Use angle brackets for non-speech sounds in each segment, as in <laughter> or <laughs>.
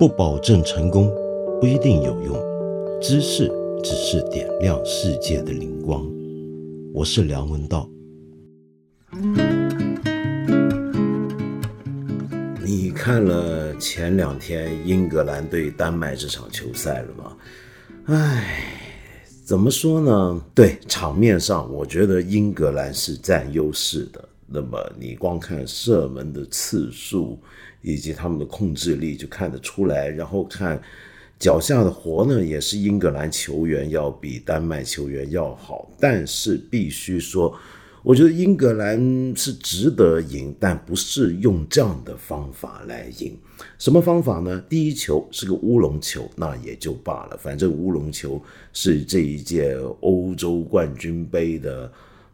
不保证成功，不一定有用。知识只是点亮世界的灵光。我是梁文道。你看了前两天英格兰对丹麦这场球赛了吗？唉，怎么说呢？对场面上，我觉得英格兰是占优势的。那么你光看射门的次数以及他们的控制力就看得出来，然后看脚下的活呢，也是英格兰球员要比丹麦球员要好。但是必须说，我觉得英格兰是值得赢，但不是用这样的方法来赢。什么方法呢？第一球是个乌龙球，那也就罢了，反正乌龙球是这一届欧洲冠军杯的。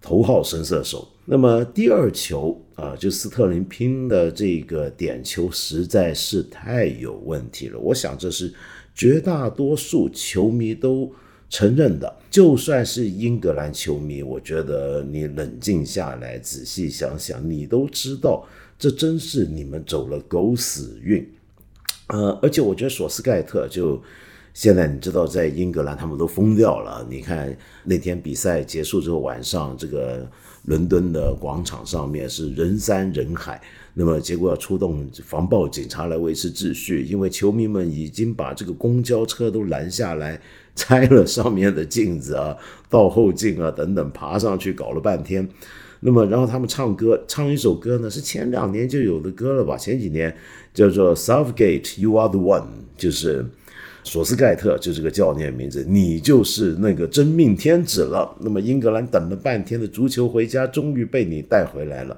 头号神射手。那么第二球啊，就斯特林拼的这个点球实在是太有问题了。我想这是绝大多数球迷都承认的。就算是英格兰球迷，我觉得你冷静下来仔细想想，你都知道这真是你们走了狗屎运。呃，而且我觉得索斯盖特就。现在你知道，在英格兰他们都疯掉了。你看那天比赛结束之后，晚上这个伦敦的广场上面是人山人海。那么结果要出动防暴警察来维持秩序，因为球迷们已经把这个公交车都拦下来，拆了上面的镜子啊、<laughs> 倒后镜啊等等，爬上去搞了半天。那么然后他们唱歌，唱一首歌呢，是前两年就有的歌了吧？前几年叫做 Southgate You Are the One，就是。索斯盖特就是个教练名字，你就是那个真命天子了。那么英格兰等了半天的足球回家，终于被你带回来了。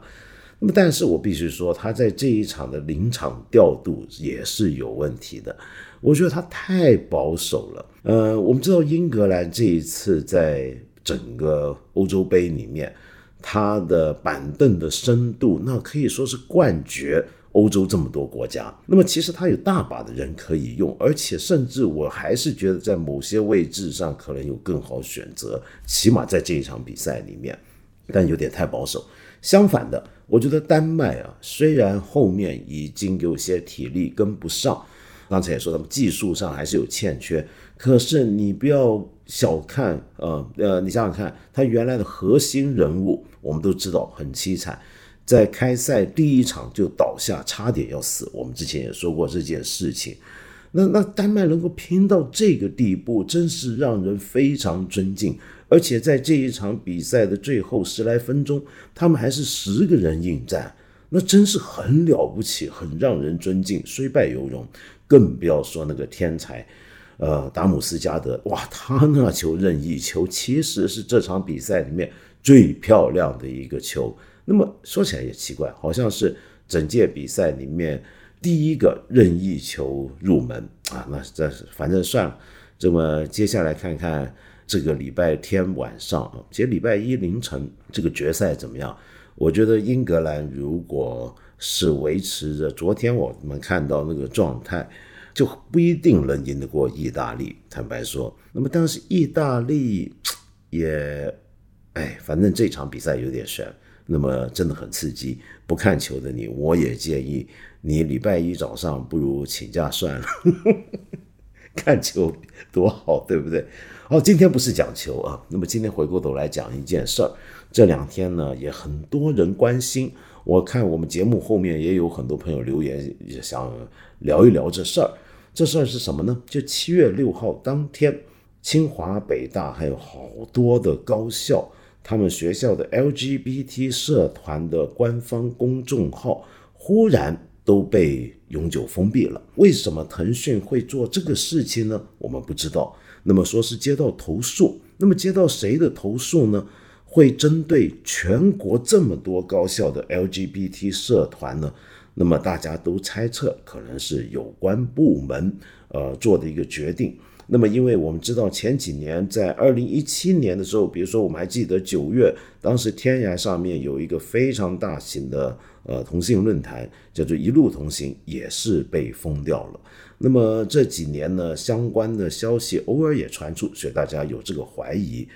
那么，但是我必须说，他在这一场的临场调度也是有问题的。我觉得他太保守了。呃，我们知道英格兰这一次在整个欧洲杯里面，他的板凳的深度那可以说是冠绝。欧洲这么多国家，那么其实他有大把的人可以用，而且甚至我还是觉得在某些位置上可能有更好选择，起码在这一场比赛里面，但有点太保守。相反的，我觉得丹麦啊，虽然后面已经有些体力跟不上，刚才也说他们技术上还是有欠缺，可是你不要小看，呃呃，你想想看，他原来的核心人物，我们都知道很凄惨。在开赛第一场就倒下，差点要死。我们之前也说过这件事情。那那丹麦能够拼到这个地步，真是让人非常尊敬。而且在这一场比赛的最后十来分钟，他们还是十个人应战，那真是很了不起，很让人尊敬。虽败犹荣，更不要说那个天才，呃，达姆斯加德。哇，他那球任意球其实是这场比赛里面最漂亮的一个球。那么说起来也奇怪，好像是整届比赛里面第一个任意球入门啊！那这是反正算了。这么接下来看看这个礼拜天晚上啊，其实礼拜一凌晨这个决赛怎么样？我觉得英格兰如果是维持着昨天我们看到那个状态，就不一定能赢得过意大利。坦白说，那么但是意大利也，哎，反正这场比赛有点悬。那么真的很刺激，不看球的你，我也建议你礼拜一早上不如请假算了，<laughs> 看球多好，对不对？好，今天不是讲球啊，那么今天回过头来讲一件事儿，这两天呢也很多人关心，我看我们节目后面也有很多朋友留言也想聊一聊这事儿，这事儿是什么呢？就七月六号当天，清华、北大还有好多的高校。他们学校的 LGBT 社团的官方公众号忽然都被永久封闭了。为什么腾讯会做这个事情呢？我们不知道。那么说是接到投诉，那么接到谁的投诉呢？会针对全国这么多高校的 LGBT 社团呢？那么大家都猜测可能是有关部门呃做的一个决定。那么，因为我们知道前几年在二零一七年的时候，比如说我们还记得九月，当时天涯上面有一个非常大型的呃同性论坛，叫做一路同行，也是被封掉了。那么这几年呢，相关的消息偶尔也传出，所以大家有这个怀疑。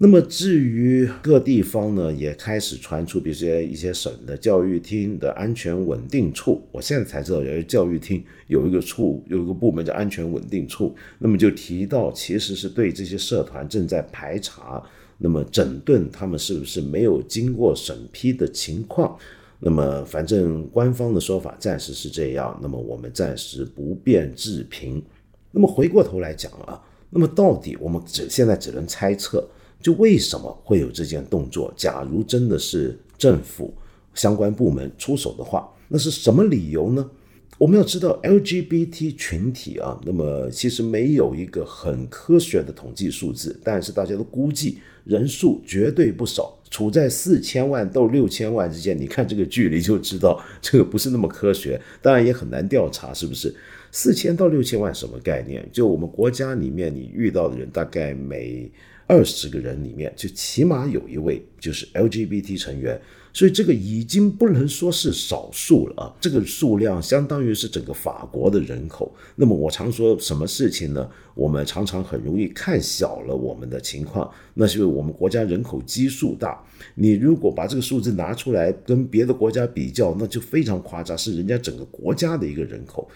那么至于各地方呢，也开始传出，比如说一些省的教育厅的安全稳定处，我现在才知道，原来教育厅有一个处，有一个部门叫安全稳定处。那么就提到，其实是对这些社团正在排查，那么整顿他们是不是没有经过审批的情况。那么反正官方的说法暂时是这样，那么我们暂时不便置评。那么回过头来讲啊，那么到底我们只现在只能猜测。就为什么会有这件动作？假如真的是政府相关部门出手的话，那是什么理由呢？我们要知道 LGBT 群体啊，那么其实没有一个很科学的统计数字，但是大家都估计人数绝对不少，处在四千万到六千万之间。你看这个距离就知道 <laughs> 这个不是那么科学，当然也很难调查，是不是？四千到六千万什么概念？就我们国家里面你遇到的人，大概每二十个人里面，就起码有一位就是 LGBT 成员，所以这个已经不能说是少数了啊！这个数量相当于是整个法国的人口。那么我常说什么事情呢？我们常常很容易看小了我们的情况，那是因为我们国家人口基数大。你如果把这个数字拿出来跟别的国家比较，那就非常夸张，是人家整个国家的一个人口。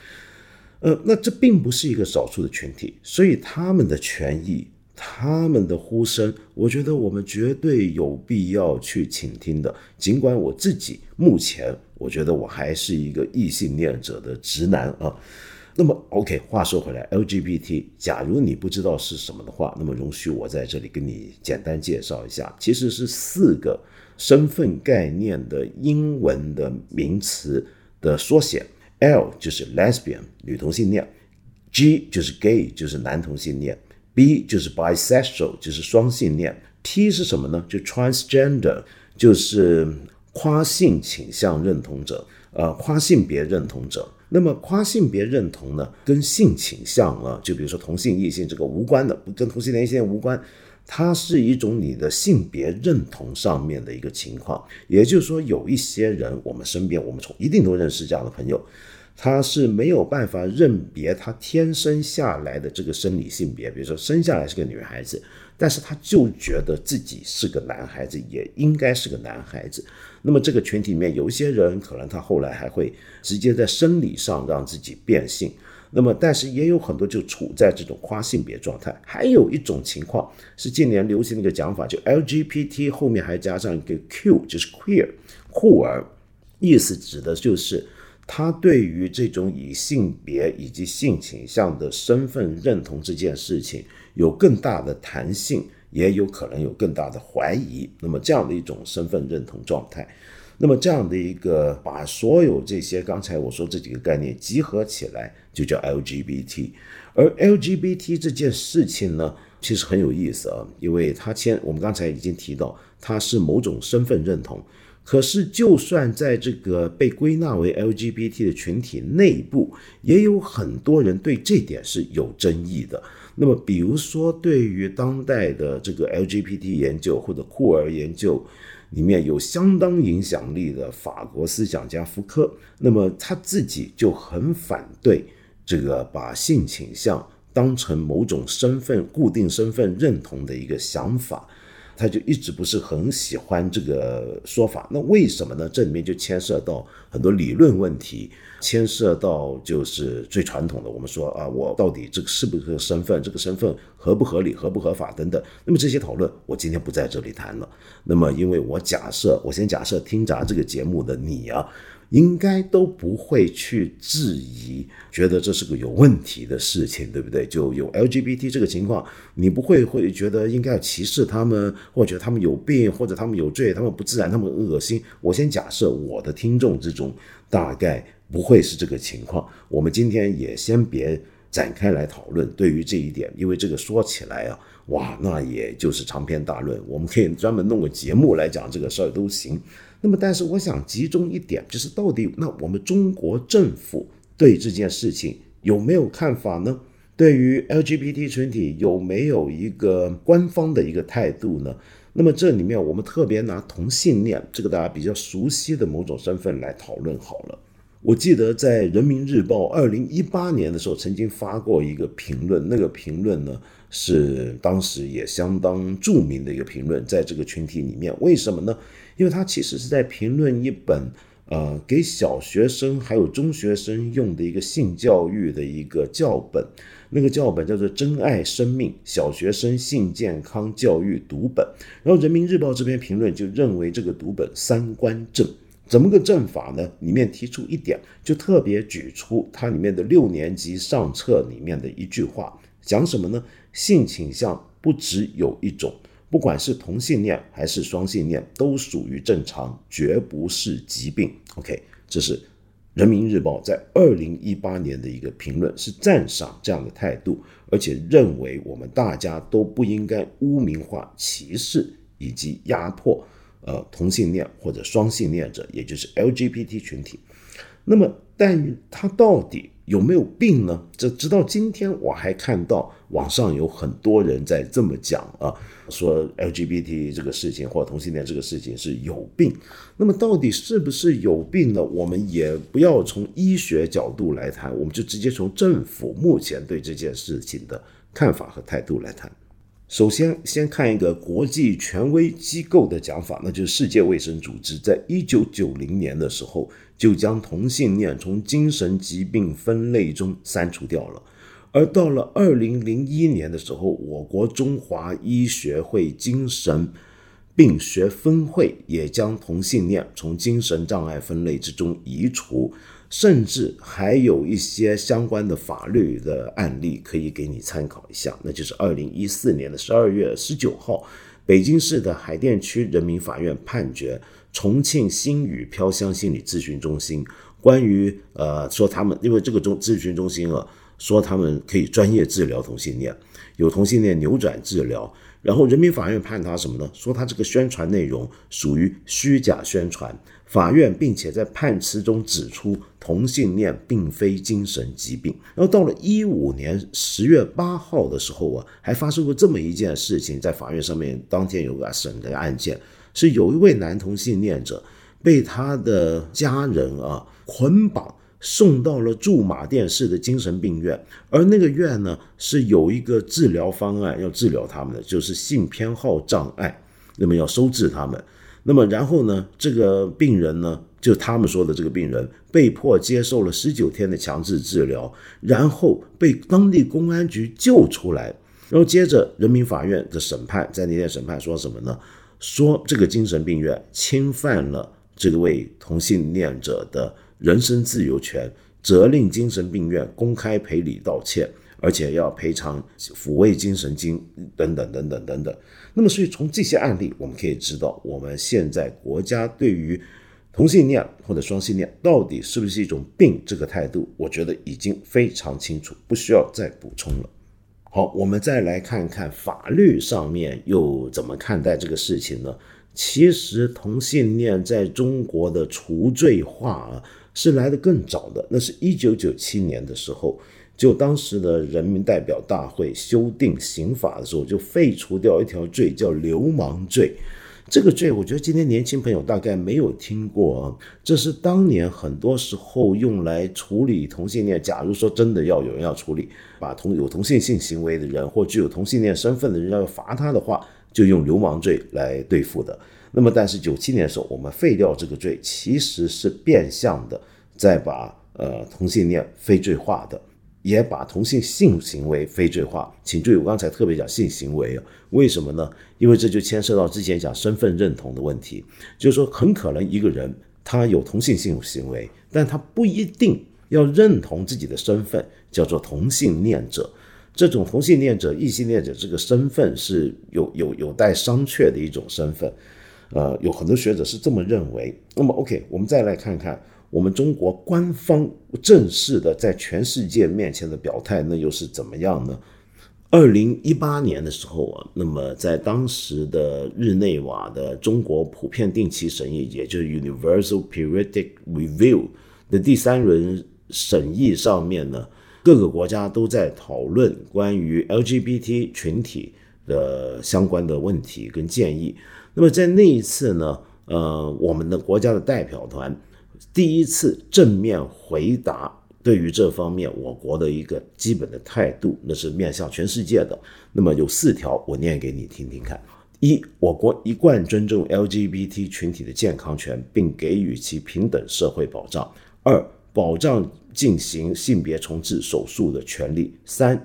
呃，那这并不是一个少数的群体，所以他们的权益。他们的呼声，我觉得我们绝对有必要去倾听的。尽管我自己目前，我觉得我还是一个异性恋者的直男啊。那么，OK，话说回来，LGBT，假如你不知道是什么的话，那么容许我在这里跟你简单介绍一下，其实是四个身份概念的英文的名词的缩写。L 就是 Lesbian，女同性恋；G 就是 Gay，就是男同性恋。B 就是 bisexual，就是双性恋。T 是什么呢？就 transgender，就是跨性倾向认同者，呃，跨性别认同者。那么跨性别认同呢，跟性倾向啊，就比如说同性异性这个无关的，跟同性恋性无关，它是一种你的性别认同上面的一个情况。也就是说，有一些人，我们身边我们从一定都认识这样的朋友。他是没有办法认别他天生下来的这个生理性别，比如说生下来是个女孩子，但是他就觉得自己是个男孩子，也应该是个男孩子。那么这个群体里面有一些人，可能他后来还会直接在生理上让自己变性。那么，但是也有很多就处在这种跨性别状态。还有一种情况是近年流行的一个讲法，就 LGBT 后面还加上一个 Q，就是 queer，酷儿，意思指的就是。他对于这种以性别以及性倾向的身份认同这件事情有更大的弹性，也有可能有更大的怀疑。那么这样的一种身份认同状态，那么这样的一个把所有这些刚才我说这几个概念集合起来，就叫 LGBT。而 LGBT 这件事情呢，其实很有意思啊，因为它牵我们刚才已经提到，它是某种身份认同。可是，就算在这个被归纳为 LGBT 的群体内部，也有很多人对这点是有争议的。那么，比如说，对于当代的这个 LGBT 研究或者酷儿研究，里面有相当影响力的法国思想家福柯，那么他自己就很反对这个把性倾向当成某种身份固定身份认同的一个想法。他就一直不是很喜欢这个说法，那为什么呢？这里面就牵涉到很多理论问题，牵涉到就是最传统的，我们说啊，我到底这个是不是身份，这个身份合不合理、合不合法等等。那么这些讨论，我今天不在这里谈了。那么，因为我假设，我先假设听咱这个节目的你啊。应该都不会去质疑，觉得这是个有问题的事情，对不对？就有 LGBT 这个情况，你不会会觉得应该要歧视他们，或者他们有病，或者他们有罪，他们不自然，他们恶心。我先假设我的听众之中大概不会是这个情况。我们今天也先别展开来讨论对于这一点，因为这个说起来啊，哇，那也就是长篇大论，我们可以专门弄个节目来讲这个事儿都行。那么，但是我想集中一点，就是到底那我们中国政府对这件事情有没有看法呢？对于 LGBT 群体有没有一个官方的一个态度呢？那么这里面我们特别拿同性恋这个大家比较熟悉的某种身份来讨论好了。我记得在人民日报二零一八年的时候曾经发过一个评论，那个评论呢。是当时也相当著名的一个评论，在这个群体里面，为什么呢？因为他其实是在评论一本呃给小学生还有中学生用的一个性教育的一个教本，那个教本叫做《珍爱生命小学生性健康教育读本》，然后人民日报这篇评论就认为这个读本三观正。怎么个正法呢？里面提出一点，就特别举出它里面的六年级上册里面的一句话，讲什么呢？性倾向不只有一种，不管是同性恋还是双性恋，都属于正常，绝不是疾病。OK，这是人民日报在二零一八年的一个评论，是赞赏这样的态度，而且认为我们大家都不应该污名化、歧视以及压迫。呃，同性恋或者双性恋者，也就是 LGBT 群体，那么，但他到底有没有病呢？这直到今天，我还看到网上有很多人在这么讲啊，说 LGBT 这个事情或者同性恋这个事情是有病。那么，到底是不是有病呢？我们也不要从医学角度来谈，我们就直接从政府目前对这件事情的看法和态度来谈。首先，先看一个国际权威机构的讲法，那就是世界卫生组织在一九九零年的时候就将同性恋从精神疾病分类中删除掉了，而到了二零零一年的时候，我国中华医学会精神病学分会也将同性恋从精神障碍分类之中移除。甚至还有一些相关的法律的案例可以给你参考一下，那就是二零一四年的十二月十九号，北京市的海淀区人民法院判决重庆星宇飘香心理咨询中心关于呃说他们因为这个中咨询中心啊说他们可以专业治疗同性恋，有同性恋扭转治疗，然后人民法院判他什么呢？说他这个宣传内容属于虚假宣传。法院并且在判词中指出，同性恋并非精神疾病。然后到了一五年十月八号的时候啊，还发生过这么一件事情，在法院上面当天有个审的案件，是有一位男同性恋者被他的家人啊捆绑送到了驻马店市的精神病院，而那个院呢是有一个治疗方案要治疗他们的，就是性偏好障碍，那么要收治他们。那么然后呢？这个病人呢，就他们说的这个病人，被迫接受了十九天的强制治疗，然后被当地公安局救出来。然后接着人民法院的审判，在那天审判说什么呢？说这个精神病院侵犯了这位同性恋者的人身自由权，责令精神病院公开赔礼道歉。而且要赔偿抚慰精神金等等等等等等。那么，所以从这些案例，我们可以知道，我们现在国家对于同性恋或者双性恋到底是不是一种病这个态度，我觉得已经非常清楚，不需要再补充了。好，我们再来看看法律上面又怎么看待这个事情呢？其实，同性恋在中国的除罪化啊，是来的更早的，那是一九九七年的时候。就当时的人民代表大会修订刑法的时候，就废除掉一条罪，叫流氓罪。这个罪，我觉得今天年轻朋友大概没有听过啊。这是当年很多时候用来处理同性恋。假如说真的要有人要处理，把同有同性性行为的人或具有同性恋身份的人要罚他的话，就用流氓罪来对付的。那么，但是九七年的时候，我们废掉这个罪，其实是变相的在把呃同性恋非罪化的。也把同性性行为非罪化，请注意，我刚才特别讲性行为，为什么呢？因为这就牵涉到之前讲身份认同的问题，就是说很可能一个人他有同性性行为，但他不一定要认同自己的身份叫做同性恋者，这种同性恋者、异性恋者这个身份是有有有待商榷的一种身份，呃，有很多学者是这么认为。那么，OK，我们再来看看。我们中国官方正式的在全世界面前的表态，那又是怎么样呢？二零一八年的时候啊，那么在当时的日内瓦的中国普遍定期审议，也就是 Universal Periodic Review 的第三轮审议上面呢，各个国家都在讨论关于 LGBT 群体的相关的问题跟建议。那么在那一次呢，呃，我们的国家的代表团。第一次正面回答对于这方面，我国的一个基本的态度，那是面向全世界的。那么有四条，我念给你听听看。一，我国一贯尊重 LGBT 群体的健康权，并给予其平等社会保障。二，保障进行性别重置手术的权利。三。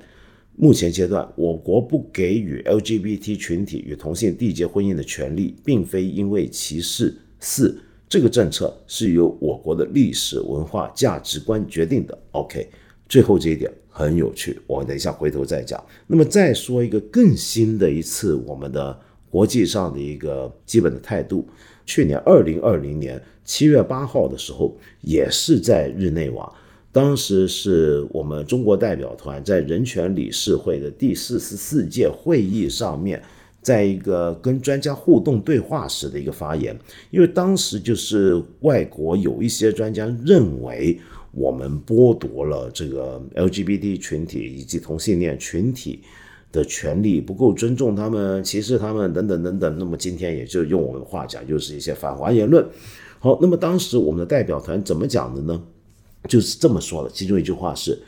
目前阶段，我国不给予 LGBT 群体与同性缔结婚姻的权利，并非因为歧视。四，这个政策是由我国的历史文化价值观决定的。OK，最后这一点很有趣，我等一下回头再讲。那么再说一个更新的一次我们的国际上的一个基本的态度。去年二零二零年七月八号的时候，也是在日内瓦。当时是我们中国代表团在人权理事会的第四十四届会议上面，在一个跟专家互动对话时的一个发言。因为当时就是外国有一些专家认为我们剥夺了这个 LGBT 群体以及同性恋群体的权利，不够尊重他们，歧视他们等等等等。那么今天也就用我们话讲，就是一些反华言论。好，那么当时我们的代表团怎么讲的呢？就是这么说的，其中一句话是：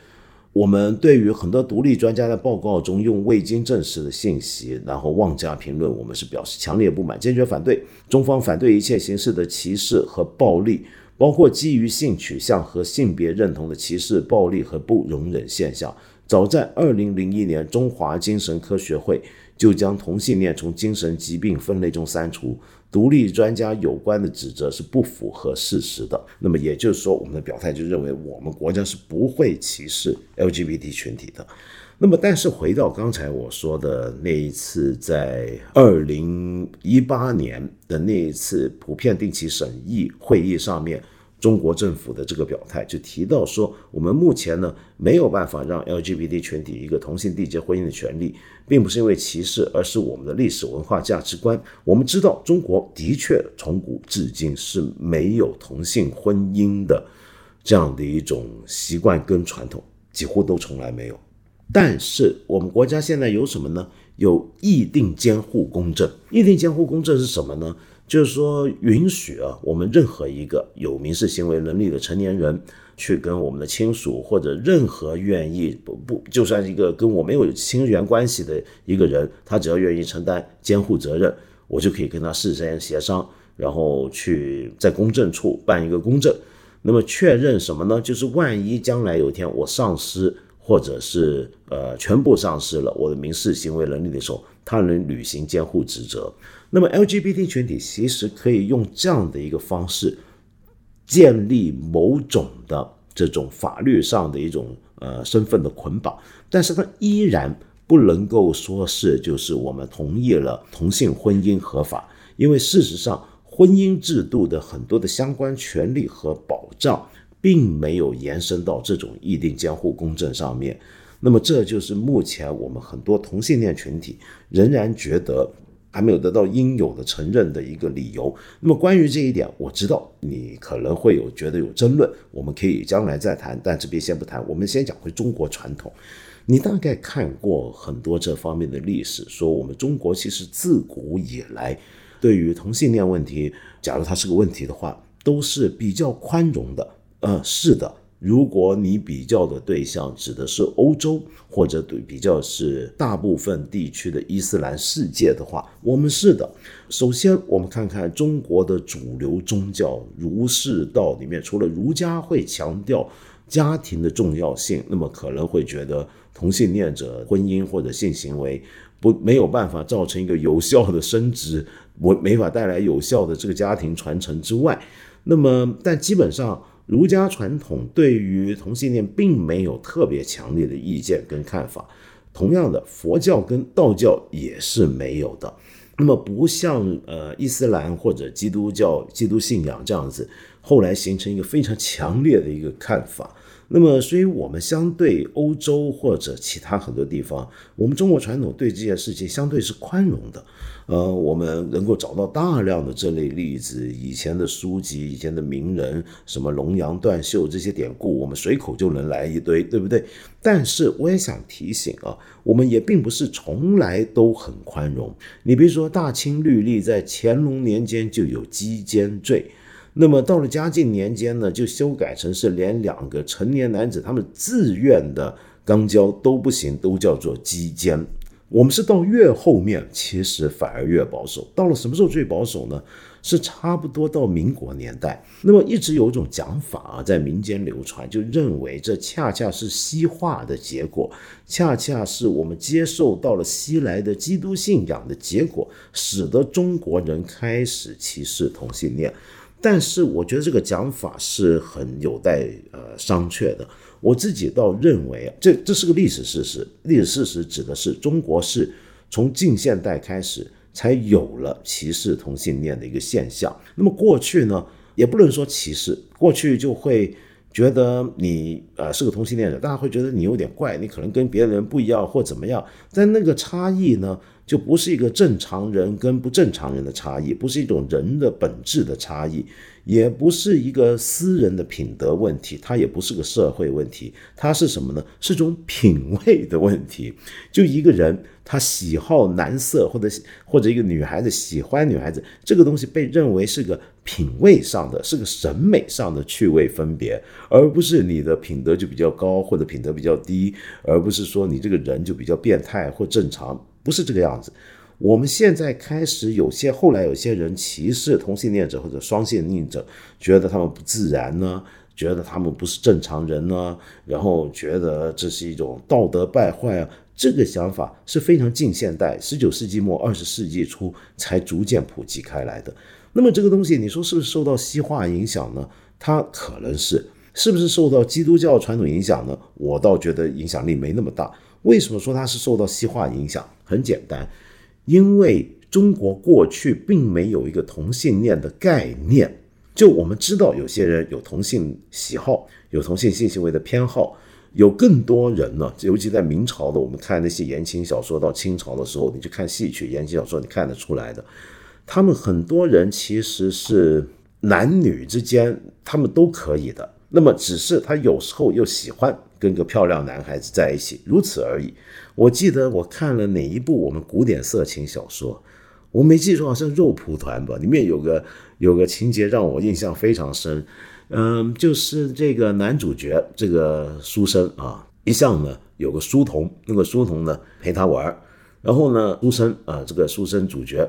我们对于很多独立专家的报告中用未经证实的信息，然后妄加评论，我们是表示强烈不满，坚决反对。中方反对一切形式的歧视和暴力，包括基于性取向和性别认同的歧视、暴力和不容忍现象。早在二零零一年，中华精神科学会就将同性恋从精神疾病分类中删除。独立专家有关的指责是不符合事实的。那么也就是说，我们的表态就认为我们国家是不会歧视 LGBT 群体的。那么，但是回到刚才我说的那一次，在二零一八年的那一次普遍定期审议会议上面。中国政府的这个表态就提到说，我们目前呢没有办法让 LGBT 群体一个同性缔结婚姻的权利，并不是因为歧视，而是我们的历史文化价值观。我们知道中国的确从古至今是没有同性婚姻的这样的一种习惯跟传统，几乎都从来没有。但是我们国家现在有什么呢？有议定监护公证。议定监护公证是什么呢？就是说，允许啊，我们任何一个有民事行为能力的成年人，去跟我们的亲属或者任何愿意不不，就算一个跟我没有亲缘关系的一个人，他只要愿意承担监护责任，我就可以跟他事先协商，然后去在公证处办一个公证。那么确认什么呢？就是万一将来有一天我丧失，或者是呃全部丧失了我的民事行为能力的时候，他能履行监护职责。那么 LGBT 群体其实可以用这样的一个方式，建立某种的这种法律上的一种呃身份的捆绑，但是它依然不能够说是就是我们同意了同性婚姻合法，因为事实上婚姻制度的很多的相关权利和保障，并没有延伸到这种议定监护公证上面。那么这就是目前我们很多同性恋群体仍然觉得。还没有得到应有的承认的一个理由。那么关于这一点，我知道你可能会有觉得有争论，我们可以将来再谈，但这边先不谈。我们先讲回中国传统。你大概看过很多这方面的历史，说我们中国其实自古以来对于同性恋问题，假如它是个问题的话，都是比较宽容的。呃，是的。如果你比较的对象指的是欧洲，或者对比较是大部分地区的伊斯兰世界的话，我们是的。首先，我们看看中国的主流宗教儒释道里面，除了儒家会强调家庭的重要性，那么可能会觉得同性恋者婚姻或者性行为不没有办法造成一个有效的生殖，我没法带来有效的这个家庭传承之外，那么但基本上。儒家传统对于同性恋并没有特别强烈的意见跟看法，同样的，佛教跟道教也是没有的。那么不像呃伊斯兰或者基督教、基督信仰这样子，后来形成一个非常强烈的一个看法。那么，所以我们相对欧洲或者其他很多地方，我们中国传统对这件事情相对是宽容的。呃，我们能够找到大量的这类例子，以前的书籍、以前的名人，什么龙阳断袖这些典故，我们随口就能来一堆，对不对？但是我也想提醒啊，我们也并不是从来都很宽容。你比如说，大清律例在乾隆年间就有鸡奸罪。那么到了嘉靖年间呢，就修改成是连两个成年男子他们自愿的肛交都不行，都叫做鸡奸。我们是到越后面，其实反而越保守。到了什么时候最保守呢？是差不多到民国年代。那么一直有一种讲法啊，在民间流传，就认为这恰恰是西化的结果，恰恰是我们接受到了西来的基督信仰的结果，使得中国人开始歧视同性恋。但是我觉得这个讲法是很有待呃商榷的。我自己倒认为，这这是个历史事实。历史事实指的是中国是从近现代开始才有了歧视同性恋的一个现象。那么过去呢，也不能说歧视，过去就会觉得你呃是个同性恋者，大家会觉得你有点怪，你可能跟别人不一样或怎么样。但那个差异呢，就不是一个正常人跟不正常人的差异，不是一种人的本质的差异。也不是一个私人的品德问题，它也不是个社会问题，它是什么呢？是种品味的问题。就一个人他喜好男色，或者或者一个女孩子喜欢女孩子，这个东西被认为是个品味上的，是个审美上的趣味分别，而不是你的品德就比较高或者品德比较低，而不是说你这个人就比较变态或正常，不是这个样子。我们现在开始有些，后来有些人歧视同性恋者或者双性恋者，觉得他们不自然呢，觉得他们不是正常人呢，然后觉得这是一种道德败坏啊。这个想法是非常近现代，十九世纪末二十世纪初才逐渐普及开来的。那么这个东西，你说是不是受到西化影响呢？它可能是，是不是受到基督教传统影响呢？我倒觉得影响力没那么大。为什么说它是受到西化影响？很简单。因为中国过去并没有一个同性恋的概念，就我们知道有些人有同性喜好，有同性性行为的偏好，有更多人呢，尤其在明朝的，我们看那些言情小说，到清朝的时候，你去看戏曲言情小说，你看得出来的，他们很多人其实是男女之间他们都可以的，那么只是他有时候又喜欢。跟个漂亮男孩子在一起，如此而已。我记得我看了哪一部我们古典色情小说，我没记错，好像《肉蒲团》吧，里面有个有个情节让我印象非常深。嗯，就是这个男主角这个书生啊，一向呢有个书童，那个书童呢陪他玩然后呢书生啊，这个书生主角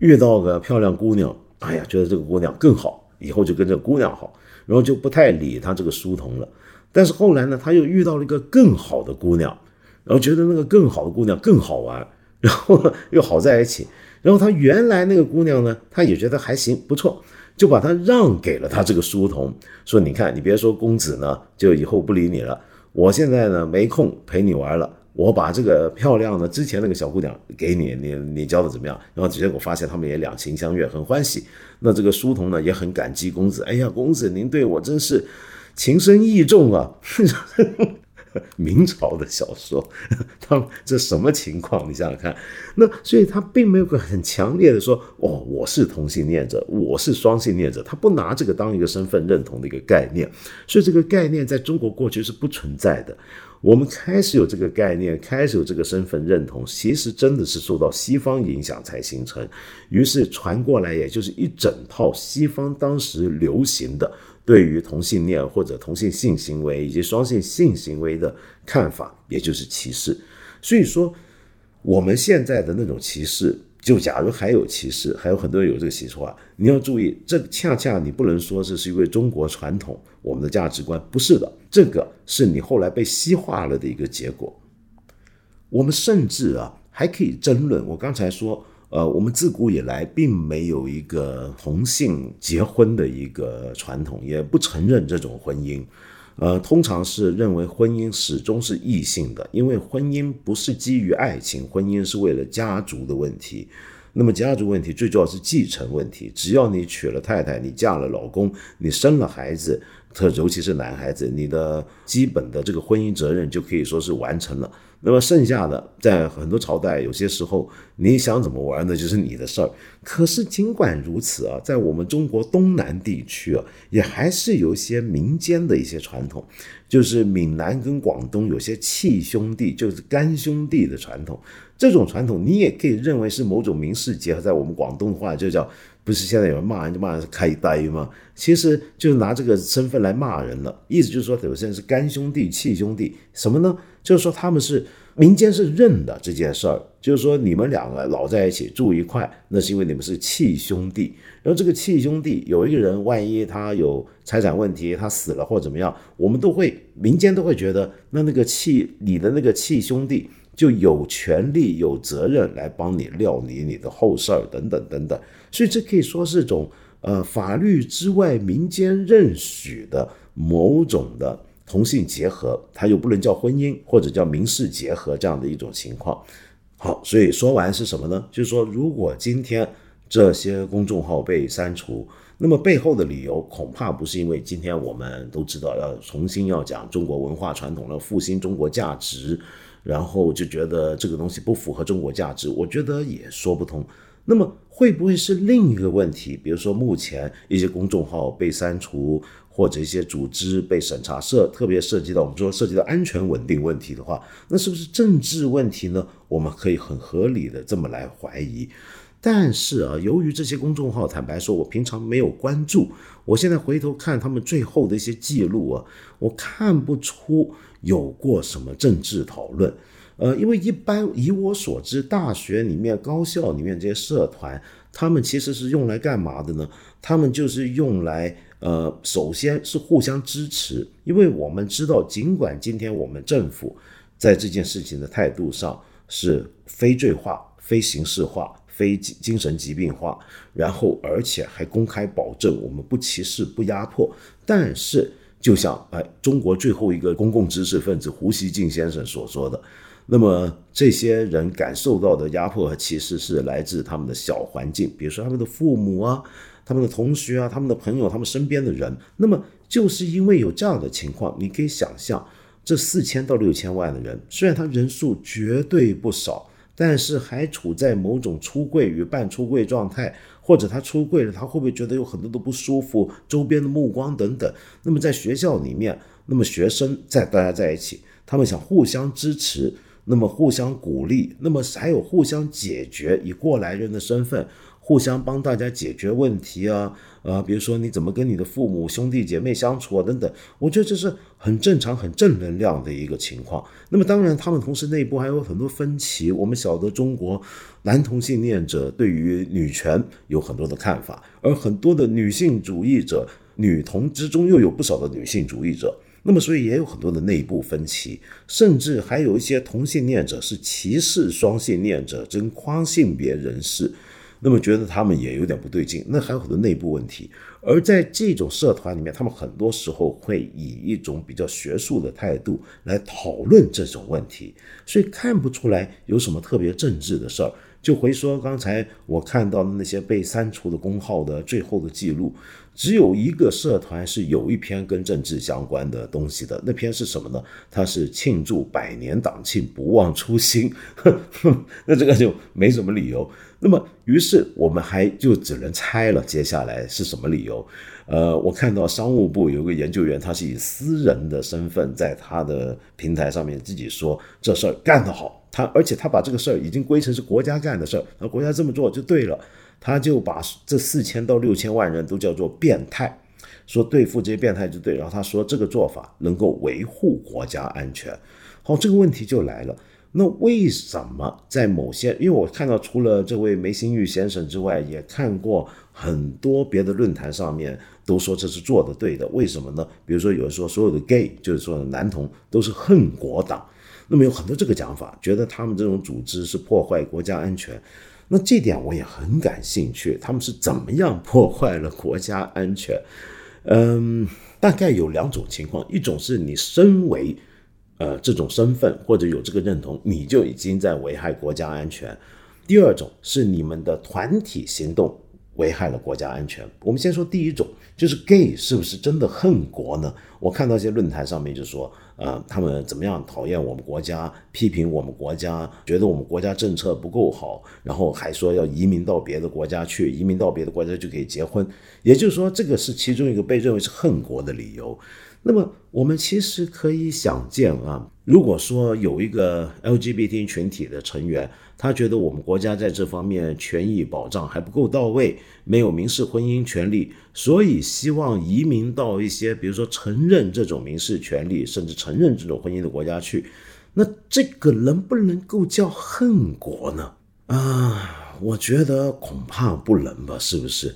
遇到个漂亮姑娘，哎呀，觉得这个姑娘更好，以后就跟这个姑娘好，然后就不太理他这个书童了。但是后来呢，他又遇到了一个更好的姑娘，然后觉得那个更好的姑娘更好玩，然后又好在一起。然后他原来那个姑娘呢，他也觉得还行，不错，就把她让给了他这个书童，说：“你看，你别说公子呢，就以后不理你了。我现在呢没空陪你玩了，我把这个漂亮的之前那个小姑娘给你，你你教的怎么样？”然后结果发现他们也两情相悦，很欢喜。那这个书童呢也很感激公子，哎呀，公子您对我真是。情深意重啊！<laughs> 明朝的小说，<laughs> 他这什么情况？你想想看。那所以他并没有个很强烈的说：“哦，我是同性恋者，我是双性恋者。”他不拿这个当一个身份认同的一个概念。所以这个概念在中国过去是不存在的。我们开始有这个概念，开始有这个身份认同，其实真的是受到西方影响才形成。于是传过来，也就是一整套西方当时流行的。对于同性恋或者同性性行为以及双性性行为的看法，也就是歧视。所以说，我们现在的那种歧视，就假如还有歧视，还有很多人有这个习俗啊，你要注意，这恰恰你不能说这是因为中国传统我们的价值观，不是的，这个是你后来被西化了的一个结果。我们甚至啊，还可以争论，我刚才说。呃，我们自古以来并没有一个同性结婚的一个传统，也不承认这种婚姻。呃，通常是认为婚姻始终是异性的，因为婚姻不是基于爱情，婚姻是为了家族的问题。那么家族问题最重要是继承问题，只要你娶了太太，你嫁了老公，你生了孩子，特尤其是男孩子，你的基本的这个婚姻责任就可以说是完成了。那么剩下的，在很多朝代，有些时候你想怎么玩，那就是你的事儿。可是尽管如此啊，在我们中国东南地区啊，也还是有一些民间的一些传统，就是闽南跟广东有些契兄弟，就是干兄弟的传统。这种传统你也可以认为是某种民事结合，在我们广东的话就叫不是现在有人骂人就骂人是开呆吗？其实就是拿这个身份来骂人了，意思就是说有些人是干兄弟、契兄弟，什么呢？就是说他们是民间是认的这件事儿，就是说你们两个老在一起住一块，那是因为你们是契兄弟。然后这个契兄弟有一个人，万一他有财产问题，他死了或怎么样，我们都会民间都会觉得，那那个契你的那个契兄弟就有权利、有责任来帮你料理你的后事儿等等等等。所以这可以说是种呃法律之外民间认许的某种的同性结合，它又不能叫婚姻或者叫民事结合这样的一种情况。好，所以说完是什么呢？就是说，如果今天。这些公众号被删除，那么背后的理由恐怕不是因为今天我们都知道要重新要讲中国文化传统了复兴中国价值，然后就觉得这个东西不符合中国价值，我觉得也说不通。那么会不会是另一个问题？比如说目前一些公众号被删除，或者一些组织被审查，涉特别涉及到我们说涉及到安全稳定问题的话，那是不是政治问题呢？我们可以很合理的这么来怀疑。但是啊，由于这些公众号，坦白说，我平常没有关注。我现在回头看他们最后的一些记录啊，我看不出有过什么政治讨论。呃，因为一般以我所知，大学里面、高校里面这些社团，他们其实是用来干嘛的呢？他们就是用来，呃，首先是互相支持。因为我们知道，尽管今天我们政府在这件事情的态度上是非罪化、非刑事化。非精神疾病化，然后而且还公开保证我们不歧视、不压迫。但是，就像哎，中国最后一个公共知识分子胡锡进先生所说的，那么这些人感受到的压迫和歧视是来自他们的小环境，比如说他们的父母啊、他们的同学啊、他们的朋友、他们身边的人。那么，就是因为有这样的情况，你可以想象，这四千到六千万的人，虽然他人数绝对不少。但是还处在某种出柜与半出柜状态，或者他出柜了，他会不会觉得有很多的不舒服，周边的目光等等？那么在学校里面，那么学生在大家在一起，他们想互相支持，那么互相鼓励，那么还有互相解决，以过来人的身份。互相帮大家解决问题啊，呃，比如说你怎么跟你的父母兄弟姐妹相处啊，等等，我觉得这是很正常、很正能量的一个情况。那么当然，他们同时内部还有很多分歧。我们晓得中国男同性恋者对于女权有很多的看法，而很多的女性主义者，女同之中又有不少的女性主义者，那么所以也有很多的内部分歧，甚至还有一些同性恋者是歧视双性恋者、争跨性别人士。那么觉得他们也有点不对劲，那还有很多内部问题。而在这种社团里面，他们很多时候会以一种比较学术的态度来讨论这种问题，所以看不出来有什么特别政治的事儿。就回说刚才我看到的那些被删除的公号的最后的记录，只有一个社团是有一篇跟政治相关的东西的，那篇是什么呢？它是庆祝百年党庆，不忘初心。<laughs> 那这个就没什么理由。那么，于是我们还就只能猜了，接下来是什么理由？呃，我看到商务部有个研究员，他是以私人的身份在他的平台上面自己说这事儿干得好，他而且他把这个事儿已经归成是国家干的事儿，那国家这么做就对了，他就把这四千到六千万人都叫做变态，说对付这些变态就对，然后他说这个做法能够维护国家安全，好，这个问题就来了。那为什么在某些？因为我看到除了这位梅新玉先生之外，也看过很多别的论坛上面都说这是做的对的。为什么呢？比如说有人说所有的 gay 就是说男同都是恨国党，那么有很多这个讲法，觉得他们这种组织是破坏国家安全。那这点我也很感兴趣，他们是怎么样破坏了国家安全？嗯，大概有两种情况，一种是你身为。呃，这种身份或者有这个认同，你就已经在危害国家安全。第二种是你们的团体行动危害了国家安全。我们先说第一种，就是 gay 是不是真的恨国呢？我看到一些论坛上面就说，呃，他们怎么样讨厌我们国家，批评我们国家，觉得我们国家政策不够好，然后还说要移民到别的国家去，移民到别的国家就可以结婚。也就是说，这个是其中一个被认为是恨国的理由。那么我们其实可以想见啊，如果说有一个 LGBT 群体的成员，他觉得我们国家在这方面权益保障还不够到位，没有民事婚姻权利，所以希望移民到一些比如说承认这种民事权利，甚至承认这种婚姻的国家去。那这个能不能够叫恨国呢？啊，我觉得恐怕不能吧，是不是？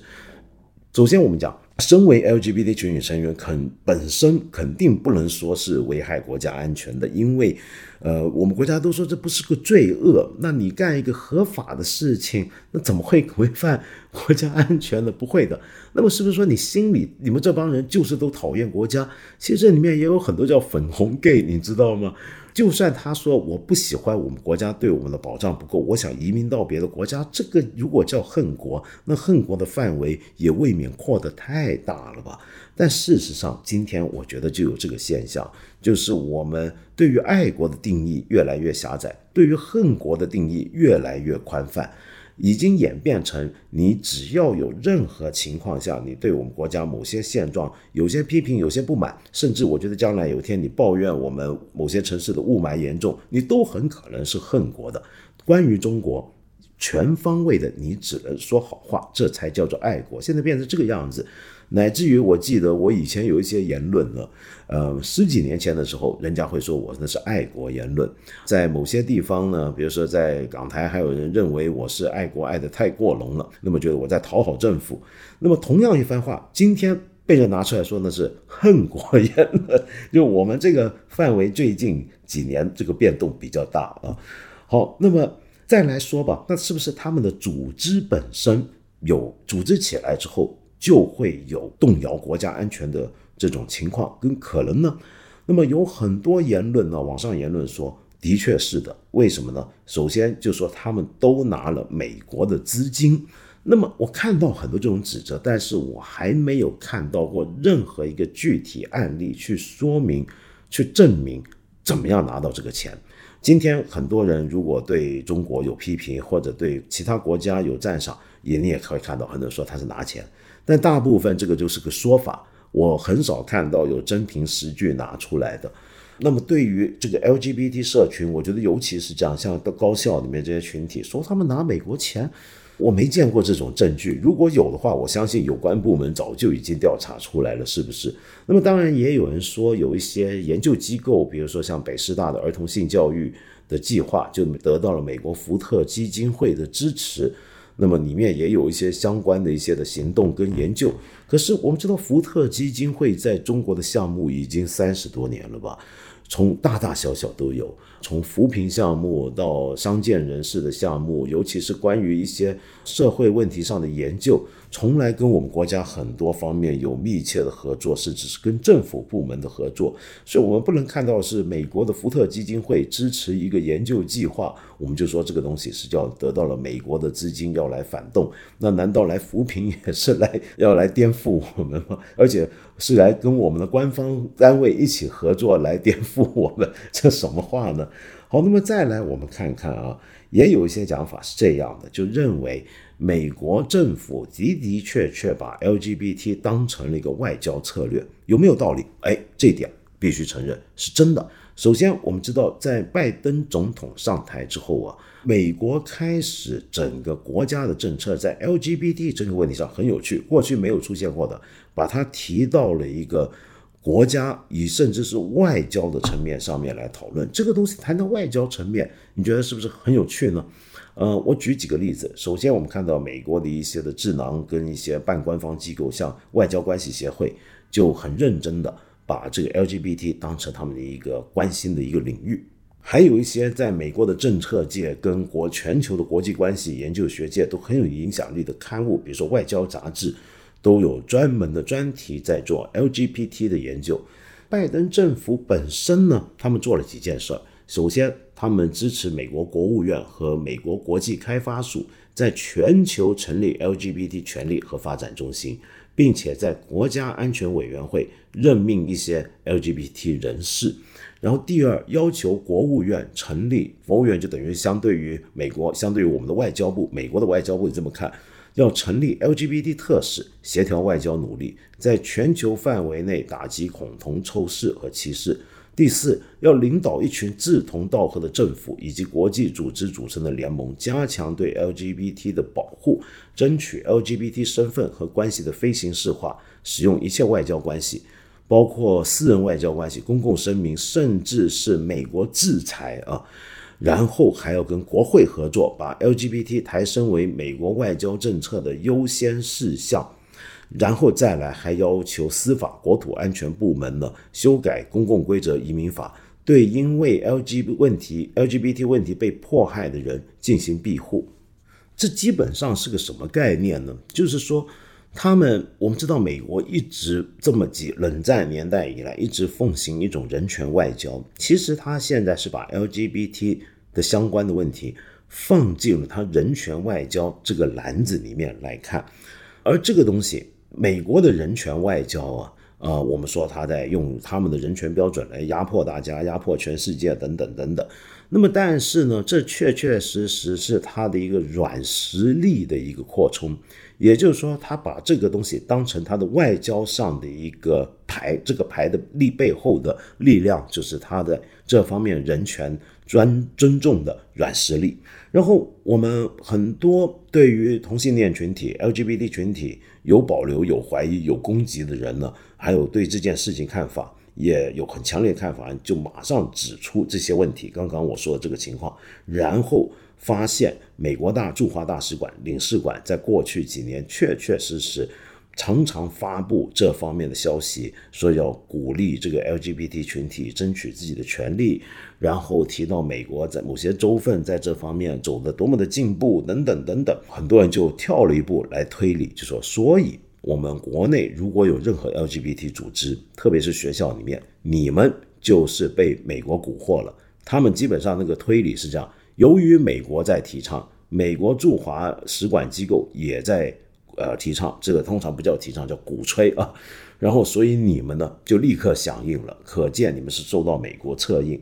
首先，我们讲。身为 LGBT 群体成员，肯本身肯定不能说是危害国家安全的，因为，呃，我们国家都说这不是个罪恶。那你干一个合法的事情，那怎么会违反国家安全呢？不会的。那么是不是说你心里你们这帮人就是都讨厌国家？其实这里面也有很多叫粉红 gay，你知道吗？就算他说我不喜欢我们国家对我们的保障不够，我想移民到别的国家，这个如果叫恨国，那恨国的范围也未免扩得太大了吧？但事实上，今天我觉得就有这个现象，就是我们对于爱国的定义越来越狭窄，对于恨国的定义越来越宽泛。已经演变成，你只要有任何情况下，你对我们国家某些现状有些批评、有些不满，甚至我觉得将来有一天你抱怨我们某些城市的雾霾严重，你都很可能是恨国的。关于中国，全方位的你只能说好话，这才叫做爱国。现在变成这个样子。乃至于我记得我以前有一些言论呢，呃，十几年前的时候，人家会说我那是爱国言论，在某些地方呢，比如说在港台，还有人认为我是爱国爱的太过浓了，那么觉得我在讨好政府。那么同样一番话，今天被人拿出来说那是恨国言论，<laughs> 就我们这个范围最近几年这个变动比较大啊。好，那么再来说吧，那是不是他们的组织本身有组织起来之后？就会有动摇国家安全的这种情况跟可能呢。那么有很多言论呢，网上言论说，的确是的。为什么呢？首先就说他们都拿了美国的资金。那么我看到很多这种指责，但是我还没有看到过任何一个具体案例去说明、去证明怎么样拿到这个钱。今天很多人如果对中国有批评，或者对其他国家有赞赏，也你也可以看到很多人说他是拿钱。但大部分这个就是个说法，我很少看到有真凭实据拿出来的。那么对于这个 LGBT 社群，我觉得尤其是这样，像高校里面这些群体说他们拿美国钱，我没见过这种证据。如果有的话，我相信有关部门早就已经调查出来了，是不是？那么当然也有人说，有一些研究机构，比如说像北师大的儿童性教育的计划，就得到了美国福特基金会的支持。那么里面也有一些相关的一些的行动跟研究，可是我们知道福特基金会在中国的项目已经三十多年了吧，从大大小小都有，从扶贫项目到商界人士的项目，尤其是关于一些社会问题上的研究。从来跟我们国家很多方面有密切的合作，甚至是跟政府部门的合作，所以我们不能看到是美国的福特基金会支持一个研究计划，我们就说这个东西是叫得到了美国的资金要来反动，那难道来扶贫也是来 <laughs> 要来颠覆我们吗？<laughs> 而且是来跟我们的官方单位一起合作来颠覆我们，<laughs> 这什么话呢？好，那么再来我们看看啊，也有一些讲法是这样的，就认为。美国政府的的确确把 LGBT 当成了一个外交策略，有没有道理？哎，这点必须承认是真的。首先，我们知道在拜登总统上台之后啊，美国开始整个国家的政策在 LGBT 这个问题上很有趣，过去没有出现过的，把它提到了一个国家以甚至是外交的层面上面来讨论。这个东西谈到外交层面，你觉得是不是很有趣呢？呃，我举几个例子。首先，我们看到美国的一些的智囊跟一些半官方机构，像外交关系协会，就很认真的把这个 LGBT 当成他们的一个关心的一个领域。还有一些在美国的政策界跟国全球的国际关系研究学界都很有影响力的刊物，比如说外交杂志，都有专门的专题在做 LGBT 的研究。拜登政府本身呢，他们做了几件事儿。首先，他们支持美国国务院和美国国际开发署在全球成立 LGBT 权利和发展中心，并且在国家安全委员会任命一些 LGBT 人士。然后，第二，要求国务院成立，国务院就等于相对于美国，相对于我们的外交部，美国的外交部，这么看，要成立 LGBT 特使，协调外交努力，在全球范围内打击恐同、仇视和歧视。第四，要领导一群志同道合的政府以及国际组织组成的联盟，加强对 LGBT 的保护，争取 LGBT 身份和关系的非形式化，使用一切外交关系，包括私人外交关系、公共声明，甚至是美国制裁啊，然后还要跟国会合作，把 LGBT 抬升为美国外交政策的优先事项。然后再来，还要求司法、国土安全部门呢修改公共规则移民法，对因为 LGBT 问题、LGBT 问题被迫害的人进行庇护。这基本上是个什么概念呢？就是说，他们我们知道，美国一直这么几冷战年代以来一直奉行一种人权外交。其实他现在是把 LGBT 的相关的问题放进了他人权外交这个篮子里面来看，而这个东西。美国的人权外交啊，啊，我们说他在用他们的人权标准来压迫大家、压迫全世界等等等等。那么，但是呢，这确确实实是他的一个软实力的一个扩充，也就是说，他把这个东西当成他的外交上的一个牌，这个牌的力背后的力量就是他的这方面人权专尊重的软实力。然后，我们很多对于同性恋群体、LGBT 群体。有保留、有怀疑、有攻击的人呢，还有对这件事情看法也有很强烈看法，就马上指出这些问题。刚刚我说的这个情况，然后发现美国大驻华大使馆、领事馆在过去几年确确实实。常常发布这方面的消息，说要鼓励这个 LGBT 群体争取自己的权利，然后提到美国在某些州份在这方面走的多么的进步等等等等，很多人就跳了一步来推理，就说，所以我们国内如果有任何 LGBT 组织，特别是学校里面，你们就是被美国蛊惑了。他们基本上那个推理是这样：由于美国在提倡，美国驻华使馆机构也在。呃，提倡这个通常不叫提倡，叫鼓吹啊。然后，所以你们呢就立刻响应了，可见你们是受到美国策应。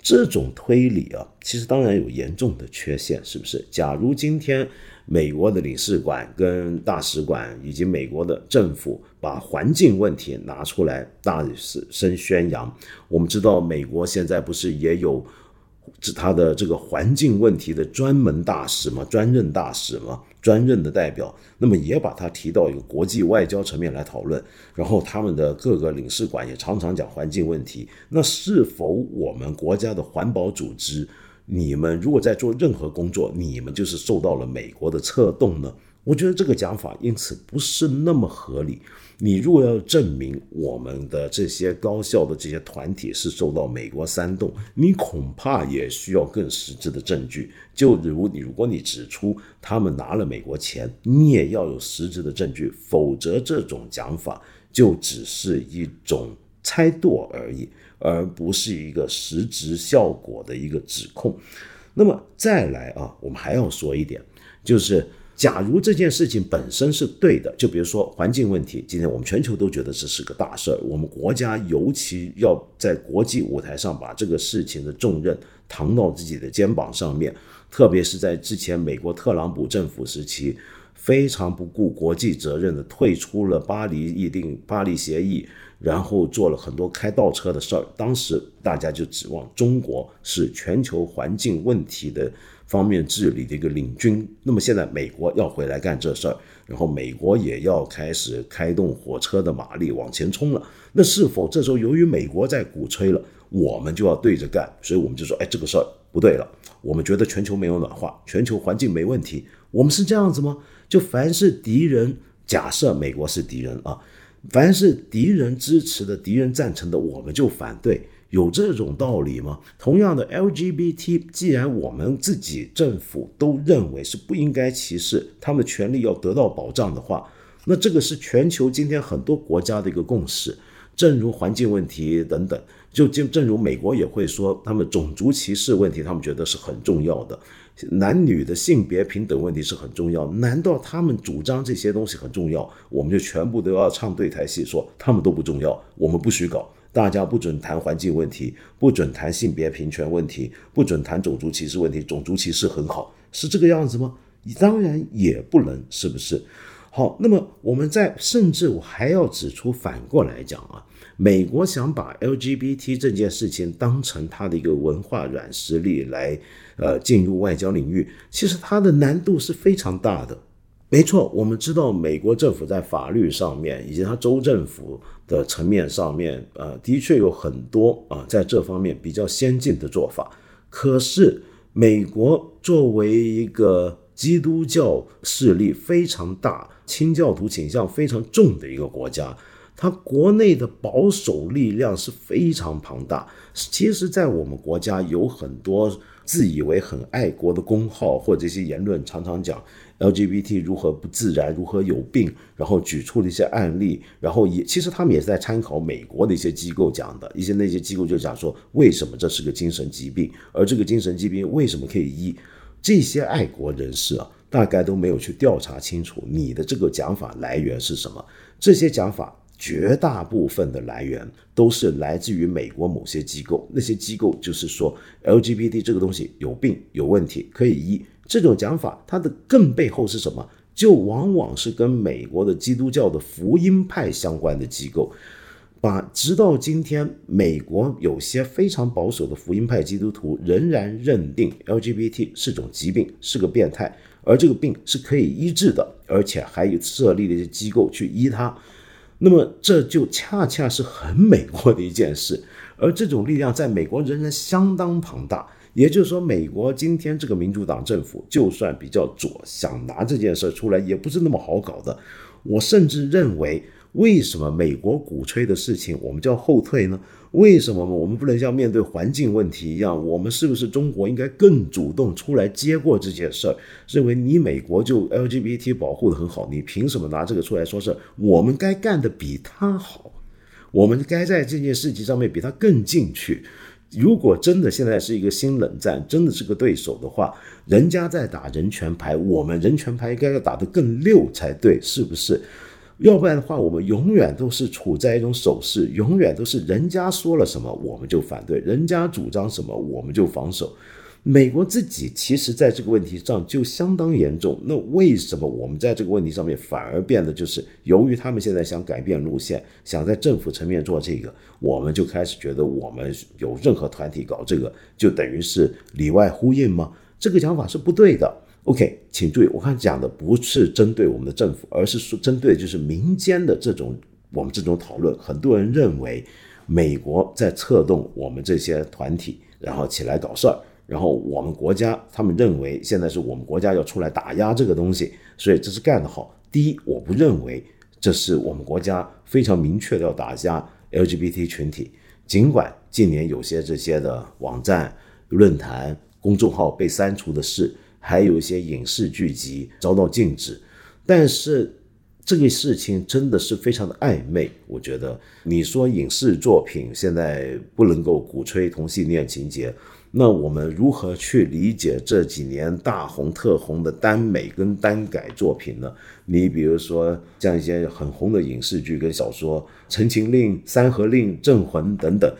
这种推理啊，其实当然有严重的缺陷，是不是？假如今天美国的领事馆、跟大使馆以及美国的政府把环境问题拿出来大声宣扬，我们知道美国现在不是也有。是他的这个环境问题的专门大使吗，专任大使吗，专任的代表，那么也把它提到一个国际外交层面来讨论。然后他们的各个领事馆也常常讲环境问题。那是否我们国家的环保组织，你们如果在做任何工作，你们就是受到了美国的策动呢？我觉得这个讲法因此不是那么合理。你如果要证明我们的这些高校的这些团体是受到美国煽动，你恐怕也需要更实质的证据。就如你，如果你指出他们拿了美国钱，你也要有实质的证据，否则这种讲法就只是一种猜度而已，而不是一个实质效果的一个指控。那么再来啊，我们还要说一点，就是。假如这件事情本身是对的，就比如说环境问题，今天我们全球都觉得这是个大事儿，我们国家尤其要在国际舞台上把这个事情的重任扛到自己的肩膀上面，特别是在之前美国特朗普政府时期，非常不顾国际责任的退出了巴黎议定、巴黎协议，然后做了很多开倒车的事儿，当时大家就指望中国是全球环境问题的。方面治理的一个领军，那么现在美国要回来干这事儿，然后美国也要开始开动火车的马力往前冲了。那是否这时候由于美国在鼓吹了，我们就要对着干？所以我们就说，哎，这个事儿不对了。我们觉得全球没有暖化，全球环境没问题，我们是这样子吗？就凡是敌人，假设美国是敌人啊，凡是敌人支持的、敌人赞成的，我们就反对。有这种道理吗？同样的，LGBT，既然我们自己政府都认为是不应该歧视，他们的权利要得到保障的话，那这个是全球今天很多国家的一个共识。正如环境问题等等，就就正如美国也会说，他们种族歧视问题，他们觉得是很重要的，男女的性别平等问题是很重要。难道他们主张这些东西很重要，我们就全部都要唱对台戏，说他们都不重要，我们不许搞？大家不准谈环境问题，不准谈性别平权问题，不准谈种族歧视问题。种族歧视很好，是这个样子吗？你当然也不能，是不是？好，那么我们在甚至我还要指出，反过来讲啊，美国想把 LGBT 这件事情当成它的一个文化软实力来呃进入外交领域，其实它的难度是非常大的。没错，我们知道美国政府在法律上面以及它州政府的层面上面，呃，的确有很多啊在这方面比较先进的做法。可是，美国作为一个基督教势力非常大、清教徒倾向非常重的一个国家，它国内的保守力量是非常庞大。其实，在我们国家有很多自以为很爱国的公号或者一些言论，常常讲。LGBT 如何不自然，如何有病，然后举出了一些案例，然后也其实他们也是在参考美国的一些机构讲的，一些那些机构就讲说为什么这是个精神疾病，而这个精神疾病为什么可以医？这些爱国人士啊，大概都没有去调查清楚你的这个讲法来源是什么。这些讲法绝大部分的来源都是来自于美国某些机构，那些机构就是说 LGBT 这个东西有病有问题可以医。这种讲法，它的更背后是什么？就往往是跟美国的基督教的福音派相关的机构，把直到今天，美国有些非常保守的福音派基督徒仍然认定 LGBT 是种疾病，是个变态，而这个病是可以医治的，而且还有设立了一些机构去医它。那么这就恰恰是很美国的一件事，而这种力量在美国仍然相当庞大。也就是说，美国今天这个民主党政府，就算比较左，想拿这件事出来，也不是那么好搞的。我甚至认为，为什么美国鼓吹的事情，我们叫后退呢？为什么我们不能像面对环境问题一样，我们是不是中国应该更主动出来接过这件事儿？认为你美国就 LGBT 保护的很好，你凭什么拿这个出来说事？我们该干的比他好，我们该在这件事情上面比他更进去。如果真的现在是一个新冷战，真的是个对手的话，人家在打人权牌，我们人权牌应该要打得更溜才对，是不是？要不然的话，我们永远都是处在一种守势，永远都是人家说了什么我们就反对，人家主张什么我们就防守。美国自己其实在这个问题上就相当严重，那为什么我们在这个问题上面反而变得就是由于他们现在想改变路线，想在政府层面做这个，我们就开始觉得我们有任何团体搞这个就等于是里外呼应吗？这个讲法是不对的。OK，请注意，我看讲的不是针对我们的政府，而是说针对就是民间的这种我们这种讨论。很多人认为美国在策动我们这些团体，然后起来搞事儿。然后我们国家，他们认为现在是我们国家要出来打压这个东西，所以这是干得好。第一，我不认为这是我们国家非常明确的要打压 LGBT 群体。尽管近年有些这些的网站、论坛、公众号被删除的事，还有一些影视剧集遭到禁止，但是这个事情真的是非常的暧昧。我觉得你说影视作品现在不能够鼓吹同性恋情节。那我们如何去理解这几年大红特红的耽美跟耽改作品呢？你比如说像一些很红的影视剧跟小说，《陈情令》《三河令》《镇魂》等等，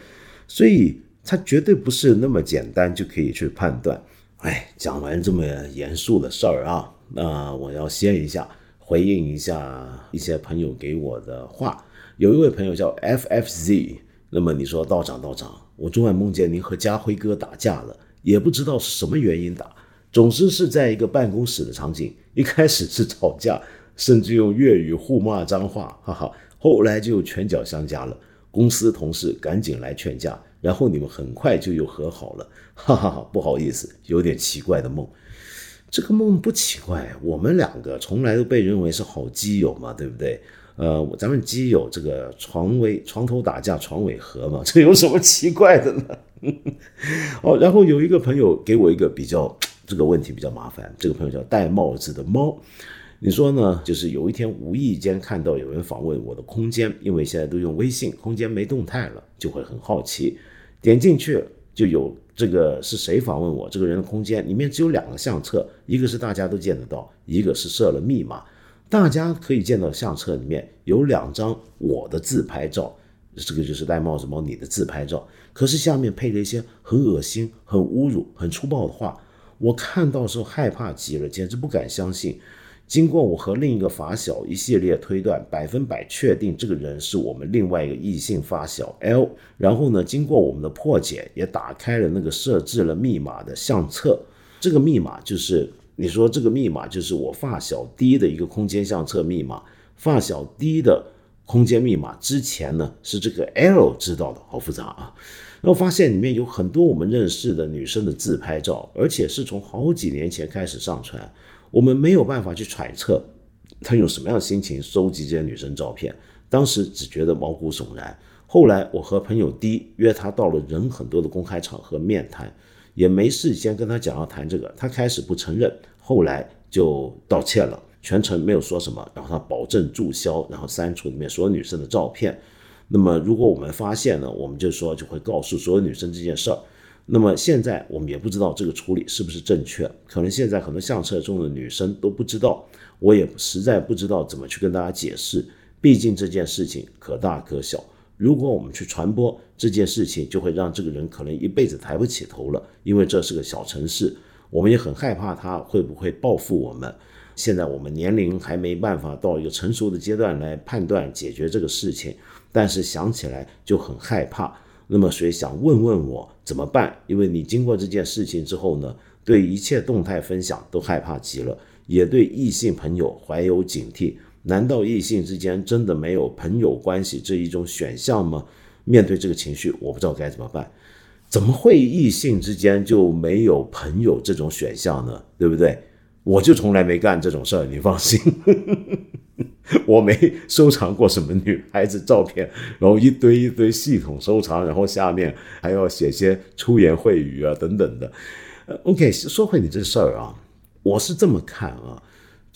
所以它绝对不是那么简单就可以去判断。哎，讲完这么严肃的事儿啊，那我要歇一下，回应一下一些朋友给我的话。有一位朋友叫 FFZ，那么你说道长道长。我昨晚梦见您和家辉哥打架了，也不知道是什么原因打，总之是在一个办公室的场景。一开始是吵架，甚至用粤语互骂脏话，哈哈。后来就拳脚相加了，公司同事赶紧来劝架，然后你们很快就又和好了，哈哈哈。不好意思，有点奇怪的梦。这个梦不奇怪，我们两个从来都被认为是好基友嘛，对不对？呃，咱们基友这个床尾床头打架床尾和嘛，<laughs> 这有什么奇怪的呢？<laughs> 哦，然后有一个朋友给我一个比较这个问题比较麻烦，这个朋友叫戴帽子的猫，你说呢？就是有一天无意间看到有人访问我的空间，因为现在都用微信，空间没动态了，就会很好奇，点进去就有这个是谁访问我？这个人的空间里面只有两个相册，一个是大家都见得到，一个是设了密码。大家可以见到相册里面有两张我的自拍照，这个就是戴帽子猫你的自拍照。可是下面配了一些很恶心、很侮辱、很粗暴的话，我看到时候害怕极了，简直不敢相信。经过我和另一个发小一系列推断，百分百确定这个人是我们另外一个异性发小 L。然后呢，经过我们的破解，也打开了那个设置了密码的相册。这个密码就是你说这个密码就是我发小 D 的一个空间相册密码。发小 D 的空间密码之前呢是这个 L 知道的，好复杂啊。然后发现里面有很多我们认识的女生的自拍照，而且是从好几年前开始上传。我们没有办法去揣测他用什么样的心情收集这些女生照片。当时只觉得毛骨悚然。后来我和朋友 D 约他到了人很多的公开场合面谈，也没事先跟他讲要谈这个，他开始不承认，后来就道歉了，全程没有说什么。然后他保证注销，然后删除里面所有女生的照片。那么如果我们发现呢，我们就说就会告诉所有女生这件事儿。那么现在我们也不知道这个处理是不是正确，可能现在很多相册中的女生都不知道，我也实在不知道怎么去跟大家解释。毕竟这件事情可大可小，如果我们去传播这件事情，就会让这个人可能一辈子抬不起头了。因为这是个小城市，我们也很害怕他会不会报复我们。现在我们年龄还没办法到一个成熟的阶段来判断解决这个事情。但是想起来就很害怕，那么所以想问问我怎么办？因为你经过这件事情之后呢，对一切动态分享都害怕极了，也对异性朋友怀有警惕。难道异性之间真的没有朋友关系这一种选项吗？面对这个情绪，我不知道该怎么办。怎么会异性之间就没有朋友这种选项呢？对不对？我就从来没干这种事儿，你放心。<laughs> 我没收藏过什么女孩子照片，然后一堆一堆系统收藏，然后下面还要写些出言秽语啊等等的。，OK，说回你这事儿啊，我是这么看啊，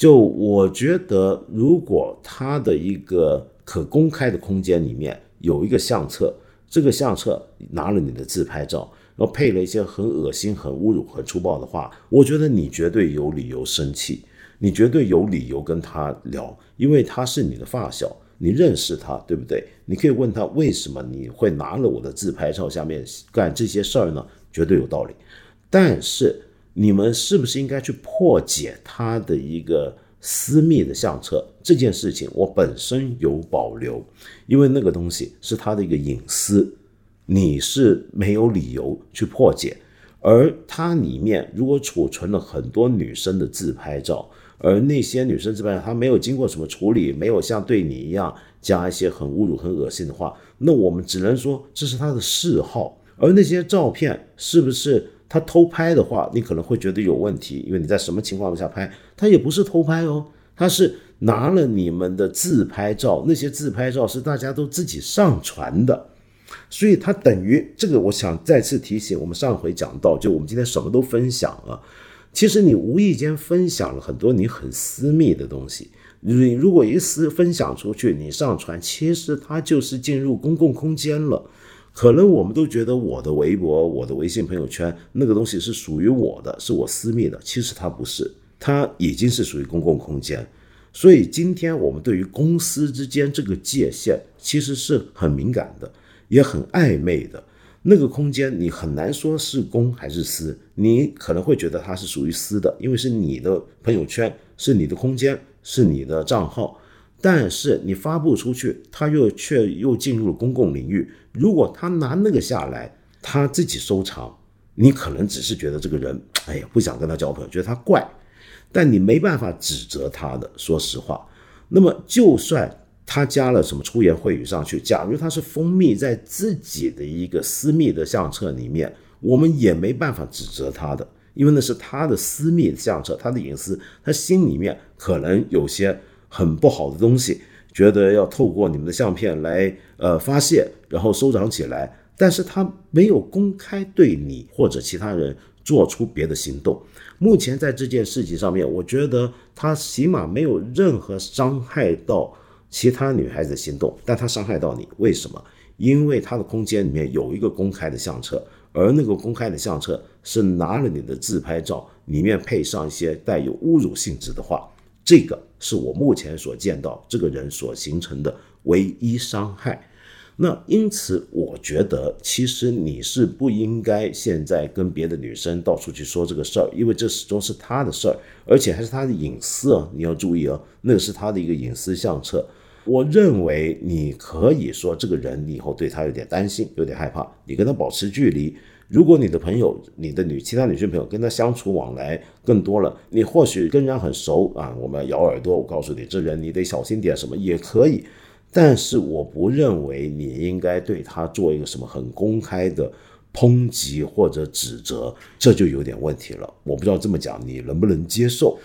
就我觉得，如果他的一个可公开的空间里面有一个相册，这个相册拿了你的自拍照，然后配了一些很恶心、很侮辱、很粗暴的话，我觉得你绝对有理由生气。你绝对有理由跟他聊，因为他是你的发小，你认识他，对不对？你可以问他为什么你会拿了我的自拍照下面干这些事儿呢？绝对有道理。但是你们是不是应该去破解他的一个私密的相册这件事情？我本身有保留，因为那个东西是他的一个隐私，你是没有理由去破解。而它里面如果储存了很多女生的自拍照。而那些女生自拍照，她没有经过什么处理，没有像对你一样加一些很侮辱、很恶心的话，那我们只能说这是她的嗜好。而那些照片是不是他偷拍的话，你可能会觉得有问题，因为你在什么情况下拍，他也不是偷拍哦，他是拿了你们的自拍照，那些自拍照是大家都自己上传的，所以他等于这个。我想再次提醒，我们上回讲到，就我们今天什么都分享了。其实你无意间分享了很多你很私密的东西，你如果一私分享出去，你上传，其实它就是进入公共空间了。可能我们都觉得我的微博、我的微信朋友圈那个东西是属于我的，是我私密的，其实它不是，它已经是属于公共空间。所以今天我们对于公司之间这个界限其实是很敏感的，也很暧昧的。那个空间你很难说是公还是私，你可能会觉得它是属于私的，因为是你的朋友圈，是你的空间，是你的账号。但是你发布出去，他又却又进入了公共领域。如果他拿那个下来，他自己收藏，你可能只是觉得这个人，哎呀，不想跟他交朋友，觉得他怪，但你没办法指责他的。说实话，那么就算。他加了什么出言秽语上去？假如他是蜂蜜在自己的一个私密的相册里面，我们也没办法指责他的，因为那是他的私密相册，他的隐私，他心里面可能有些很不好的东西，觉得要透过你们的相片来呃发泄，然后收藏起来，但是他没有公开对你或者其他人做出别的行动。目前在这件事情上面，我觉得他起码没有任何伤害到。其他女孩子心动，但他伤害到你，为什么？因为他的空间里面有一个公开的相册，而那个公开的相册是拿了你的自拍照，里面配上一些带有侮辱性质的话，这个是我目前所见到这个人所形成的唯一伤害。那因此，我觉得其实你是不应该现在跟别的女生到处去说这个事儿，因为这始终是她的事儿，而且还是她的隐私啊！你要注意啊，那个是她的一个隐私相册。我认为你可以说这个人，你以后对他有点担心，有点害怕，你跟他保持距离。如果你的朋友、你的女其他女性朋友跟他相处往来更多了，你或许跟人家很熟啊，我们咬耳朵，我告诉你，这人你得小心点，什么也可以。但是我不认为你应该对他做一个什么很公开的抨击或者指责，这就有点问题了。我不知道这么讲你能不能接受。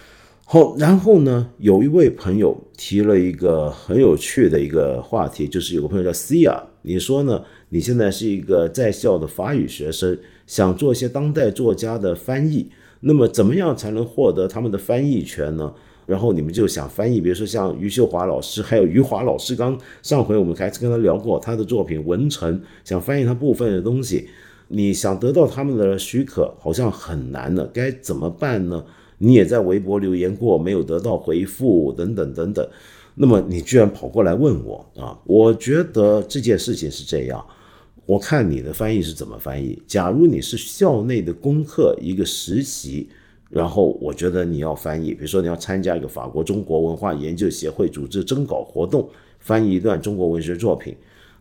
好，然后呢，有一位朋友提了一个很有趣的一个话题，就是有个朋友叫 Cia，你说呢？你现在是一个在校的法语学生，想做一些当代作家的翻译，那么怎么样才能获得他们的翻译权呢？然后你们就想翻译，比如说像余秀华老师，还有余华老师。刚上回我们开始跟他聊过他的作品《文成》，想翻译他部分的东西。你想得到他们的许可，好像很难的，该怎么办呢？你也在微博留言过，没有得到回复，等等等等。那么你居然跑过来问我啊？我觉得这件事情是这样，我看你的翻译是怎么翻译。假如你是校内的功课一个实习。然后我觉得你要翻译，比如说你要参加一个法国中国文化研究协会组织征稿活动，翻译一段中国文学作品。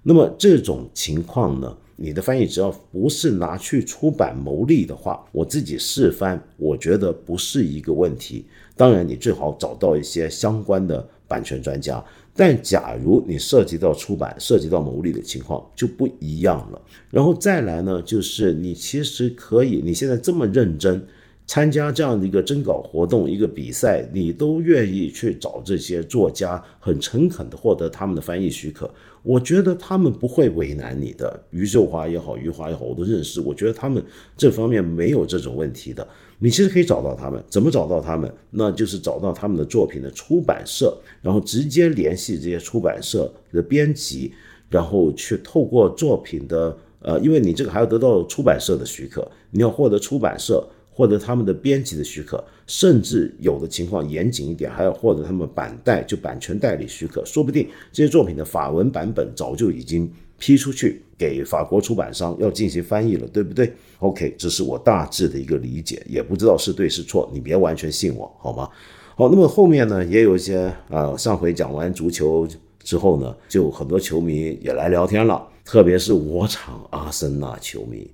那么这种情况呢，你的翻译只要不是拿去出版牟利的话，我自己试翻，我觉得不是一个问题。当然，你最好找到一些相关的版权专家。但假如你涉及到出版、涉及到牟利的情况，就不一样了。然后再来呢，就是你其实可以，你现在这么认真。参加这样的一个征稿活动、一个比赛，你都愿意去找这些作家，很诚恳的获得他们的翻译许可。我觉得他们不会为难你的。余秀华也好，余华也好，我都认识。我觉得他们这方面没有这种问题的。你其实可以找到他们，怎么找到他们？那就是找到他们的作品的出版社，然后直接联系这些出版社的编辑，然后去透过作品的呃，因为你这个还要得到出版社的许可，你要获得出版社。获得他们的编辑的许可，甚至有的情况严谨一点，还要获得他们版代就版权代理许可。说不定这些作品的法文版本早就已经批出去给法国出版商要进行翻译了，对不对？OK，这是我大致的一个理解，也不知道是对是错，你别完全信我，好吗？好，那么后面呢，也有一些啊，上回讲完足球之后呢，就很多球迷也来聊天了，特别是我场阿森纳球迷。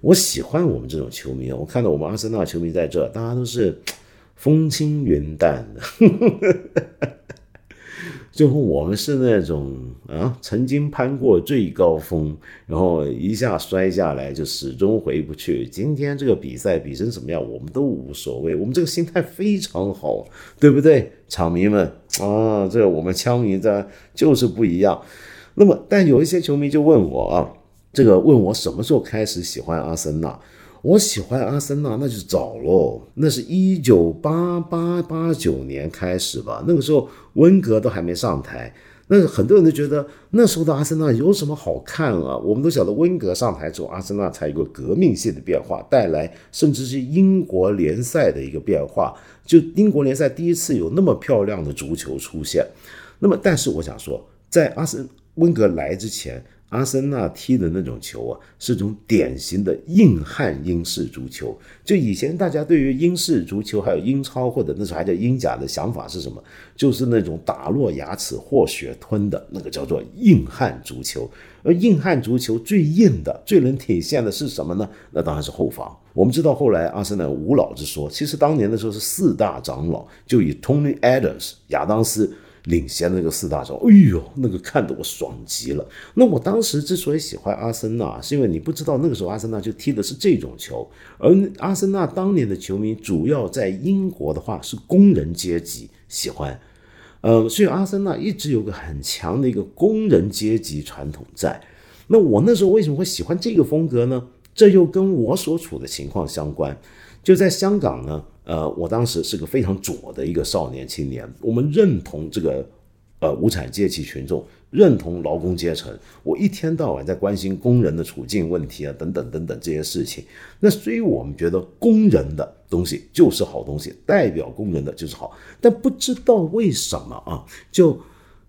我喜欢我们这种球迷啊！我看到我们阿森纳球迷在这，大家都是风轻云淡的，最后我们是那种啊，曾经攀过最高峰，然后一下摔下来就始终回不去。今天这个比赛比成什么样，我们都无所谓，我们这个心态非常好，对不对？场迷们啊，这我们枪迷的就是不一样。那么，但有一些球迷就问我啊。这个问我什么时候开始喜欢阿森纳？我喜欢阿森纳那就早喽，那是一九八八八九年开始吧。那个时候温格都还没上台，那很多人都觉得那时候的阿森纳有什么好看啊？我们都晓得温格上台之后，阿森纳才有个革命性的变化，带来甚至是英国联赛的一个变化。就英国联赛第一次有那么漂亮的足球出现。那么，但是我想说，在阿森温格来之前。阿森纳踢的那种球啊，是种典型的硬汉英式足球。就以前大家对于英式足球还有英超或者那时候还叫英甲的想法是什么？就是那种打落牙齿或血吞的那个叫做硬汉足球。而硬汉足球最硬的、最能体现的是什么呢？那当然是后防。我们知道后来阿森纳无老之说，其实当年的时候是四大长老，就以 Tony Adams 亚当斯。领先那个四大招，哎呦，那个看得我爽极了。那我当时之所以喜欢阿森纳，是因为你不知道那个时候阿森纳就踢的是这种球，而阿森纳当年的球迷主要在英国的话是工人阶级喜欢，呃，所以阿森纳一直有个很强的一个工人阶级传统在。那我那时候为什么会喜欢这个风格呢？这又跟我所处的情况相关。就在香港呢。呃，我当时是个非常左的一个少年青年，我们认同这个，呃，无产阶级群众，认同劳工阶层。我一天到晚在关心工人的处境问题啊，等等等等这些事情。那所以我们觉得工人的东西就是好东西，代表工人的就是好。但不知道为什么啊，就。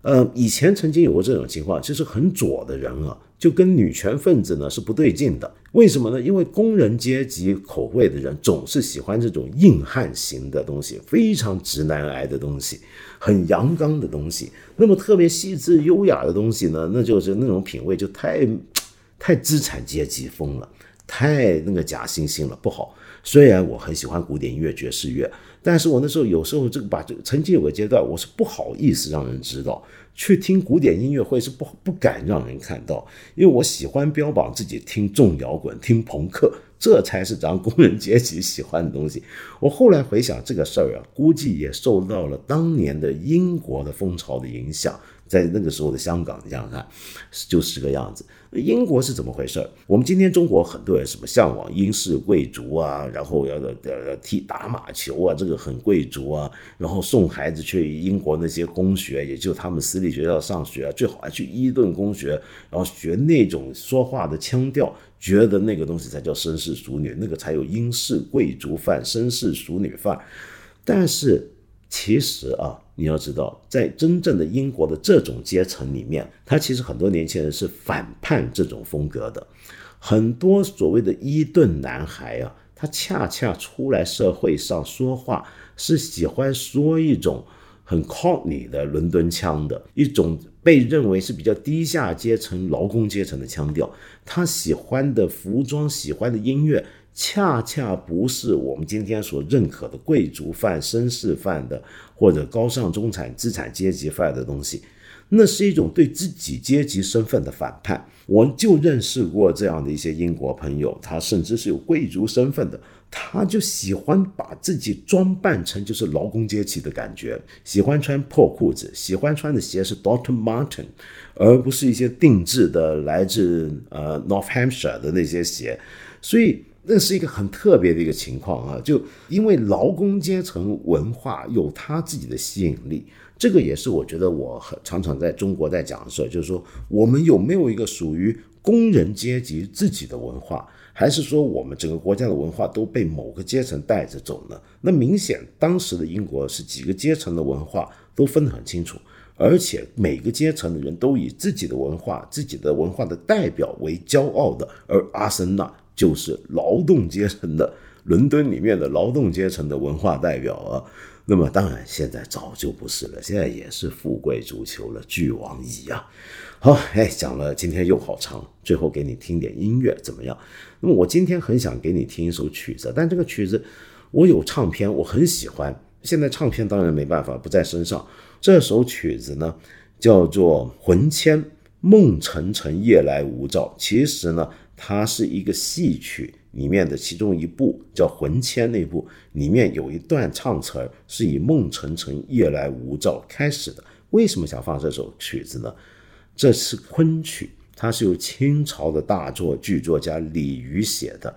呃，以前曾经有过这种情况，就是很左的人啊，就跟女权分子呢是不对劲的。为什么呢？因为工人阶级口味的人总是喜欢这种硬汉型的东西，非常直男癌的东西，很阳刚的东西。那么特别细致优雅的东西呢，那就是那种品味就太 <tsk> 太资产阶级风了，太那个假惺惺了，不好。虽然我很喜欢古典音乐、爵士乐，但是我那时候有时候这个把这曾经有个阶段，我是不好意思让人知道，去听古典音乐会是不不敢让人看到，因为我喜欢标榜自己听重摇滚、听朋克，这才是咱工人阶级喜欢的东西。我后来回想这个事儿啊，估计也受到了当年的英国的风潮的影响。在那个时候的香港，你想想看，就是这个样子。英国是怎么回事？我们今天中国很多人什么向往英式贵族啊，然后要呃踢打马球啊，这个很贵族啊，然后送孩子去英国那些公学，也就他们私立学校上学，最好还去伊顿公学，然后学那种说话的腔调，觉得那个东西才叫绅士淑女，那个才有英式贵族范、绅士淑女范。但是其实啊。你要知道，在真正的英国的这种阶层里面，他其实很多年轻人是反叛这种风格的。很多所谓的伊顿男孩啊，他恰恰出来社会上说话是喜欢说一种很 cockney 的伦敦腔的一种被认为是比较低下阶层劳工阶层的腔调。他喜欢的服装，喜欢的音乐。恰恰不是我们今天所认可的贵族范、绅士范的，或者高尚中产资产阶级范的东西，那是一种对自己阶级身份的反叛。我就认识过这样的一些英国朋友，他甚至是有贵族身份的，他就喜欢把自己装扮成就是劳工阶级的感觉，喜欢穿破裤子，喜欢穿的鞋是 Doctor Martin，而不是一些定制的来自呃 North Hampshire 的那些鞋，所以。那是一个很特别的一个情况啊，就因为劳工阶层文化有它自己的吸引力，这个也是我觉得我很常常在中国在讲的事，就是说我们有没有一个属于工人阶级自己的文化，还是说我们整个国家的文化都被某个阶层带着走呢？那明显当时的英国是几个阶层的文化都分得很清楚，而且每个阶层的人都以自己的文化、自己的文化的代表为骄傲的，而阿森纳。就是劳动阶层的伦敦里面的劳动阶层的文化代表啊，那么当然现在早就不是了，现在也是富贵足球了，俱往矣啊。好，哎，讲了今天又好长，最后给你听点音乐怎么样？那么我今天很想给你听一首曲子，但这个曲子我有唱片，我很喜欢。现在唱片当然没办法不在身上，这首曲子呢叫做《魂牵梦沉沉夜来无照》，其实呢。它是一个戏曲里面的其中一部，叫《魂牵》那部，里面有一段唱词儿是以“梦沉沉，夜来无照”开始的。为什么想放这首曲子呢？这是昆曲，它是由清朝的大作剧作家李渔写的。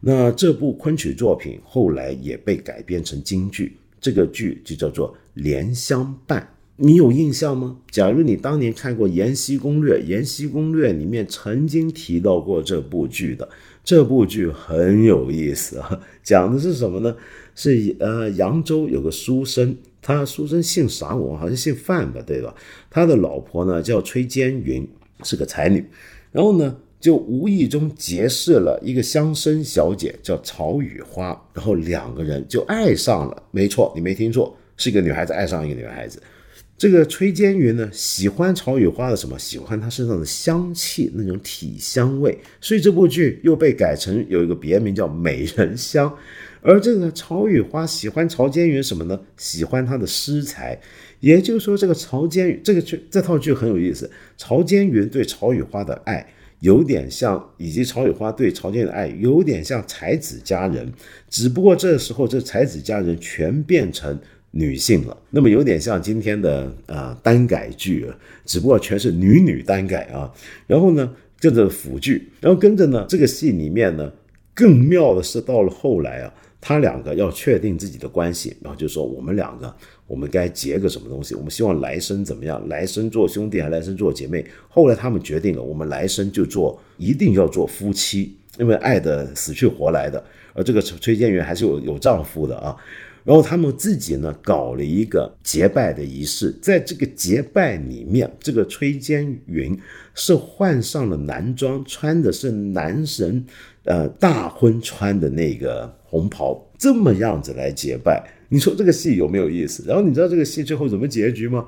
那这部昆曲作品后来也被改编成京剧，这个剧就叫做《莲香伴》。你有印象吗？假如你当年看过《延禧攻略》，《延禧攻略》里面曾经提到过这部剧的，这部剧很有意思啊。<laughs> 讲的是什么呢？是呃，扬州有个书生，他书生姓啥？我好像姓范吧，对吧？他的老婆呢叫崔坚云，是个才女。然后呢，就无意中结识了一个乡绅小姐，叫曹雨花。然后两个人就爱上了。没错，你没听错，是一个女孩子爱上一个女孩子。这个崔坚云呢，喜欢曹雨花的什么？喜欢她身上的香气，那种体香味。所以这部剧又被改成有一个别名叫《美人香》。而这个曹雨花喜欢曹坚云什么呢？喜欢他的诗才。也就是说，这个曹坚云这个剧这套剧很有意思。曹坚云对曹雨花的爱有点像，以及曹雨花对曹坚的爱有点像才子佳人，只不过这时候这才子佳人全变成。女性了，那么有点像今天的啊单改剧，只不过全是女女单改啊。然后呢，跟着辅剧，然后跟着呢，这个戏里面呢，更妙的是到了后来啊，他两个要确定自己的关系，然后就说我们两个，我们该结个什么东西？我们希望来生怎么样？来生做兄弟还来生做姐妹？后来他们决定了，我们来生就做，一定要做夫妻，因为爱的死去活来的。而这个崔建元还是有有丈夫的啊。然后他们自己呢搞了一个结拜的仪式，在这个结拜里面，这个崔坚云是换上了男装，穿的是男神呃大婚穿的那个红袍，这么样子来结拜。你说这个戏有没有意思？然后你知道这个戏最后怎么结局吗？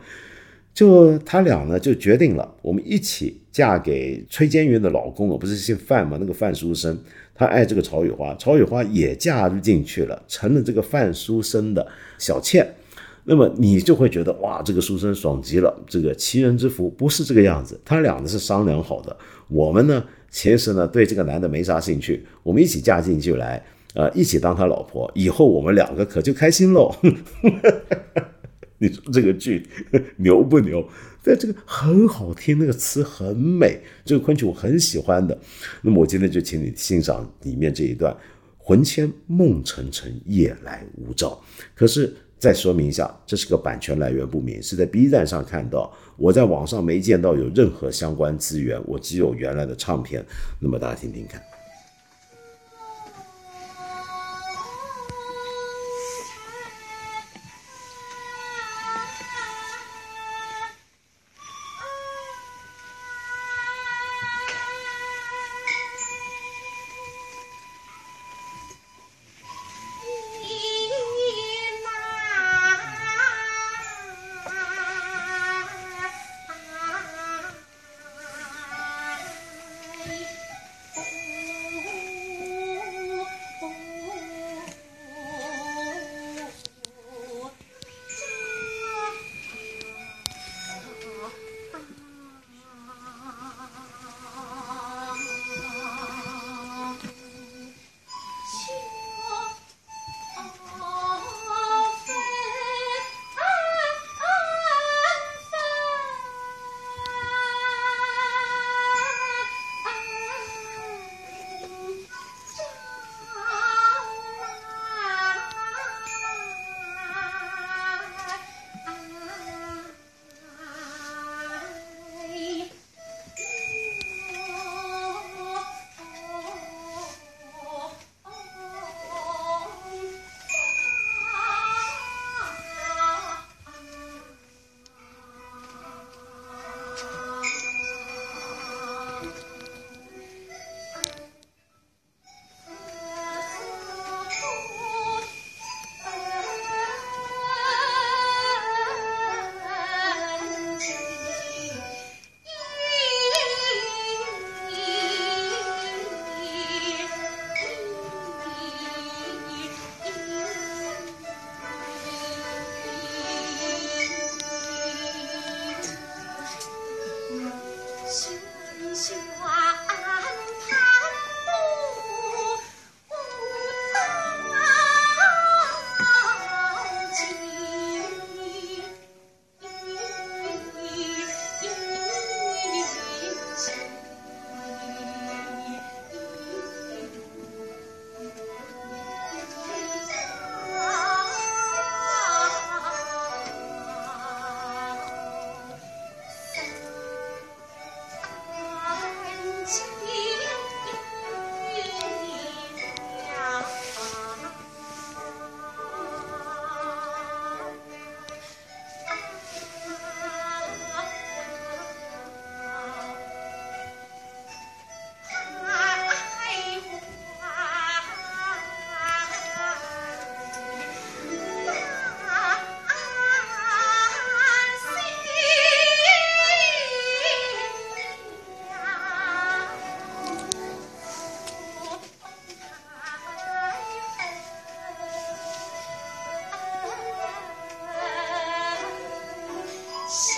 就他俩呢就决定了，我们一起嫁给崔坚云的老公，我不是姓范吗？那个范书生。他爱这个曹雨花，曹雨花也嫁入进去了，成了这个范书生的小妾。那么你就会觉得哇，这个书生爽极了，这个齐人之福不是这个样子。他俩呢是商量好的，我们呢其实呢对这个男的没啥兴趣，我们一起嫁进去来，呃，一起当他老婆，以后我们两个可就开心喽。<laughs> 你说这个剧牛不牛？但这个很好听，那个词很美，这个昆曲我很喜欢的。那么我今天就请你欣赏里面这一段“魂牵梦沉沉，夜来无照”。可是再说明一下，这是个版权来源不明，是在 B 站上看到，我在网上没见到有任何相关资源，我只有原来的唱片。那么大家听听看。Yes.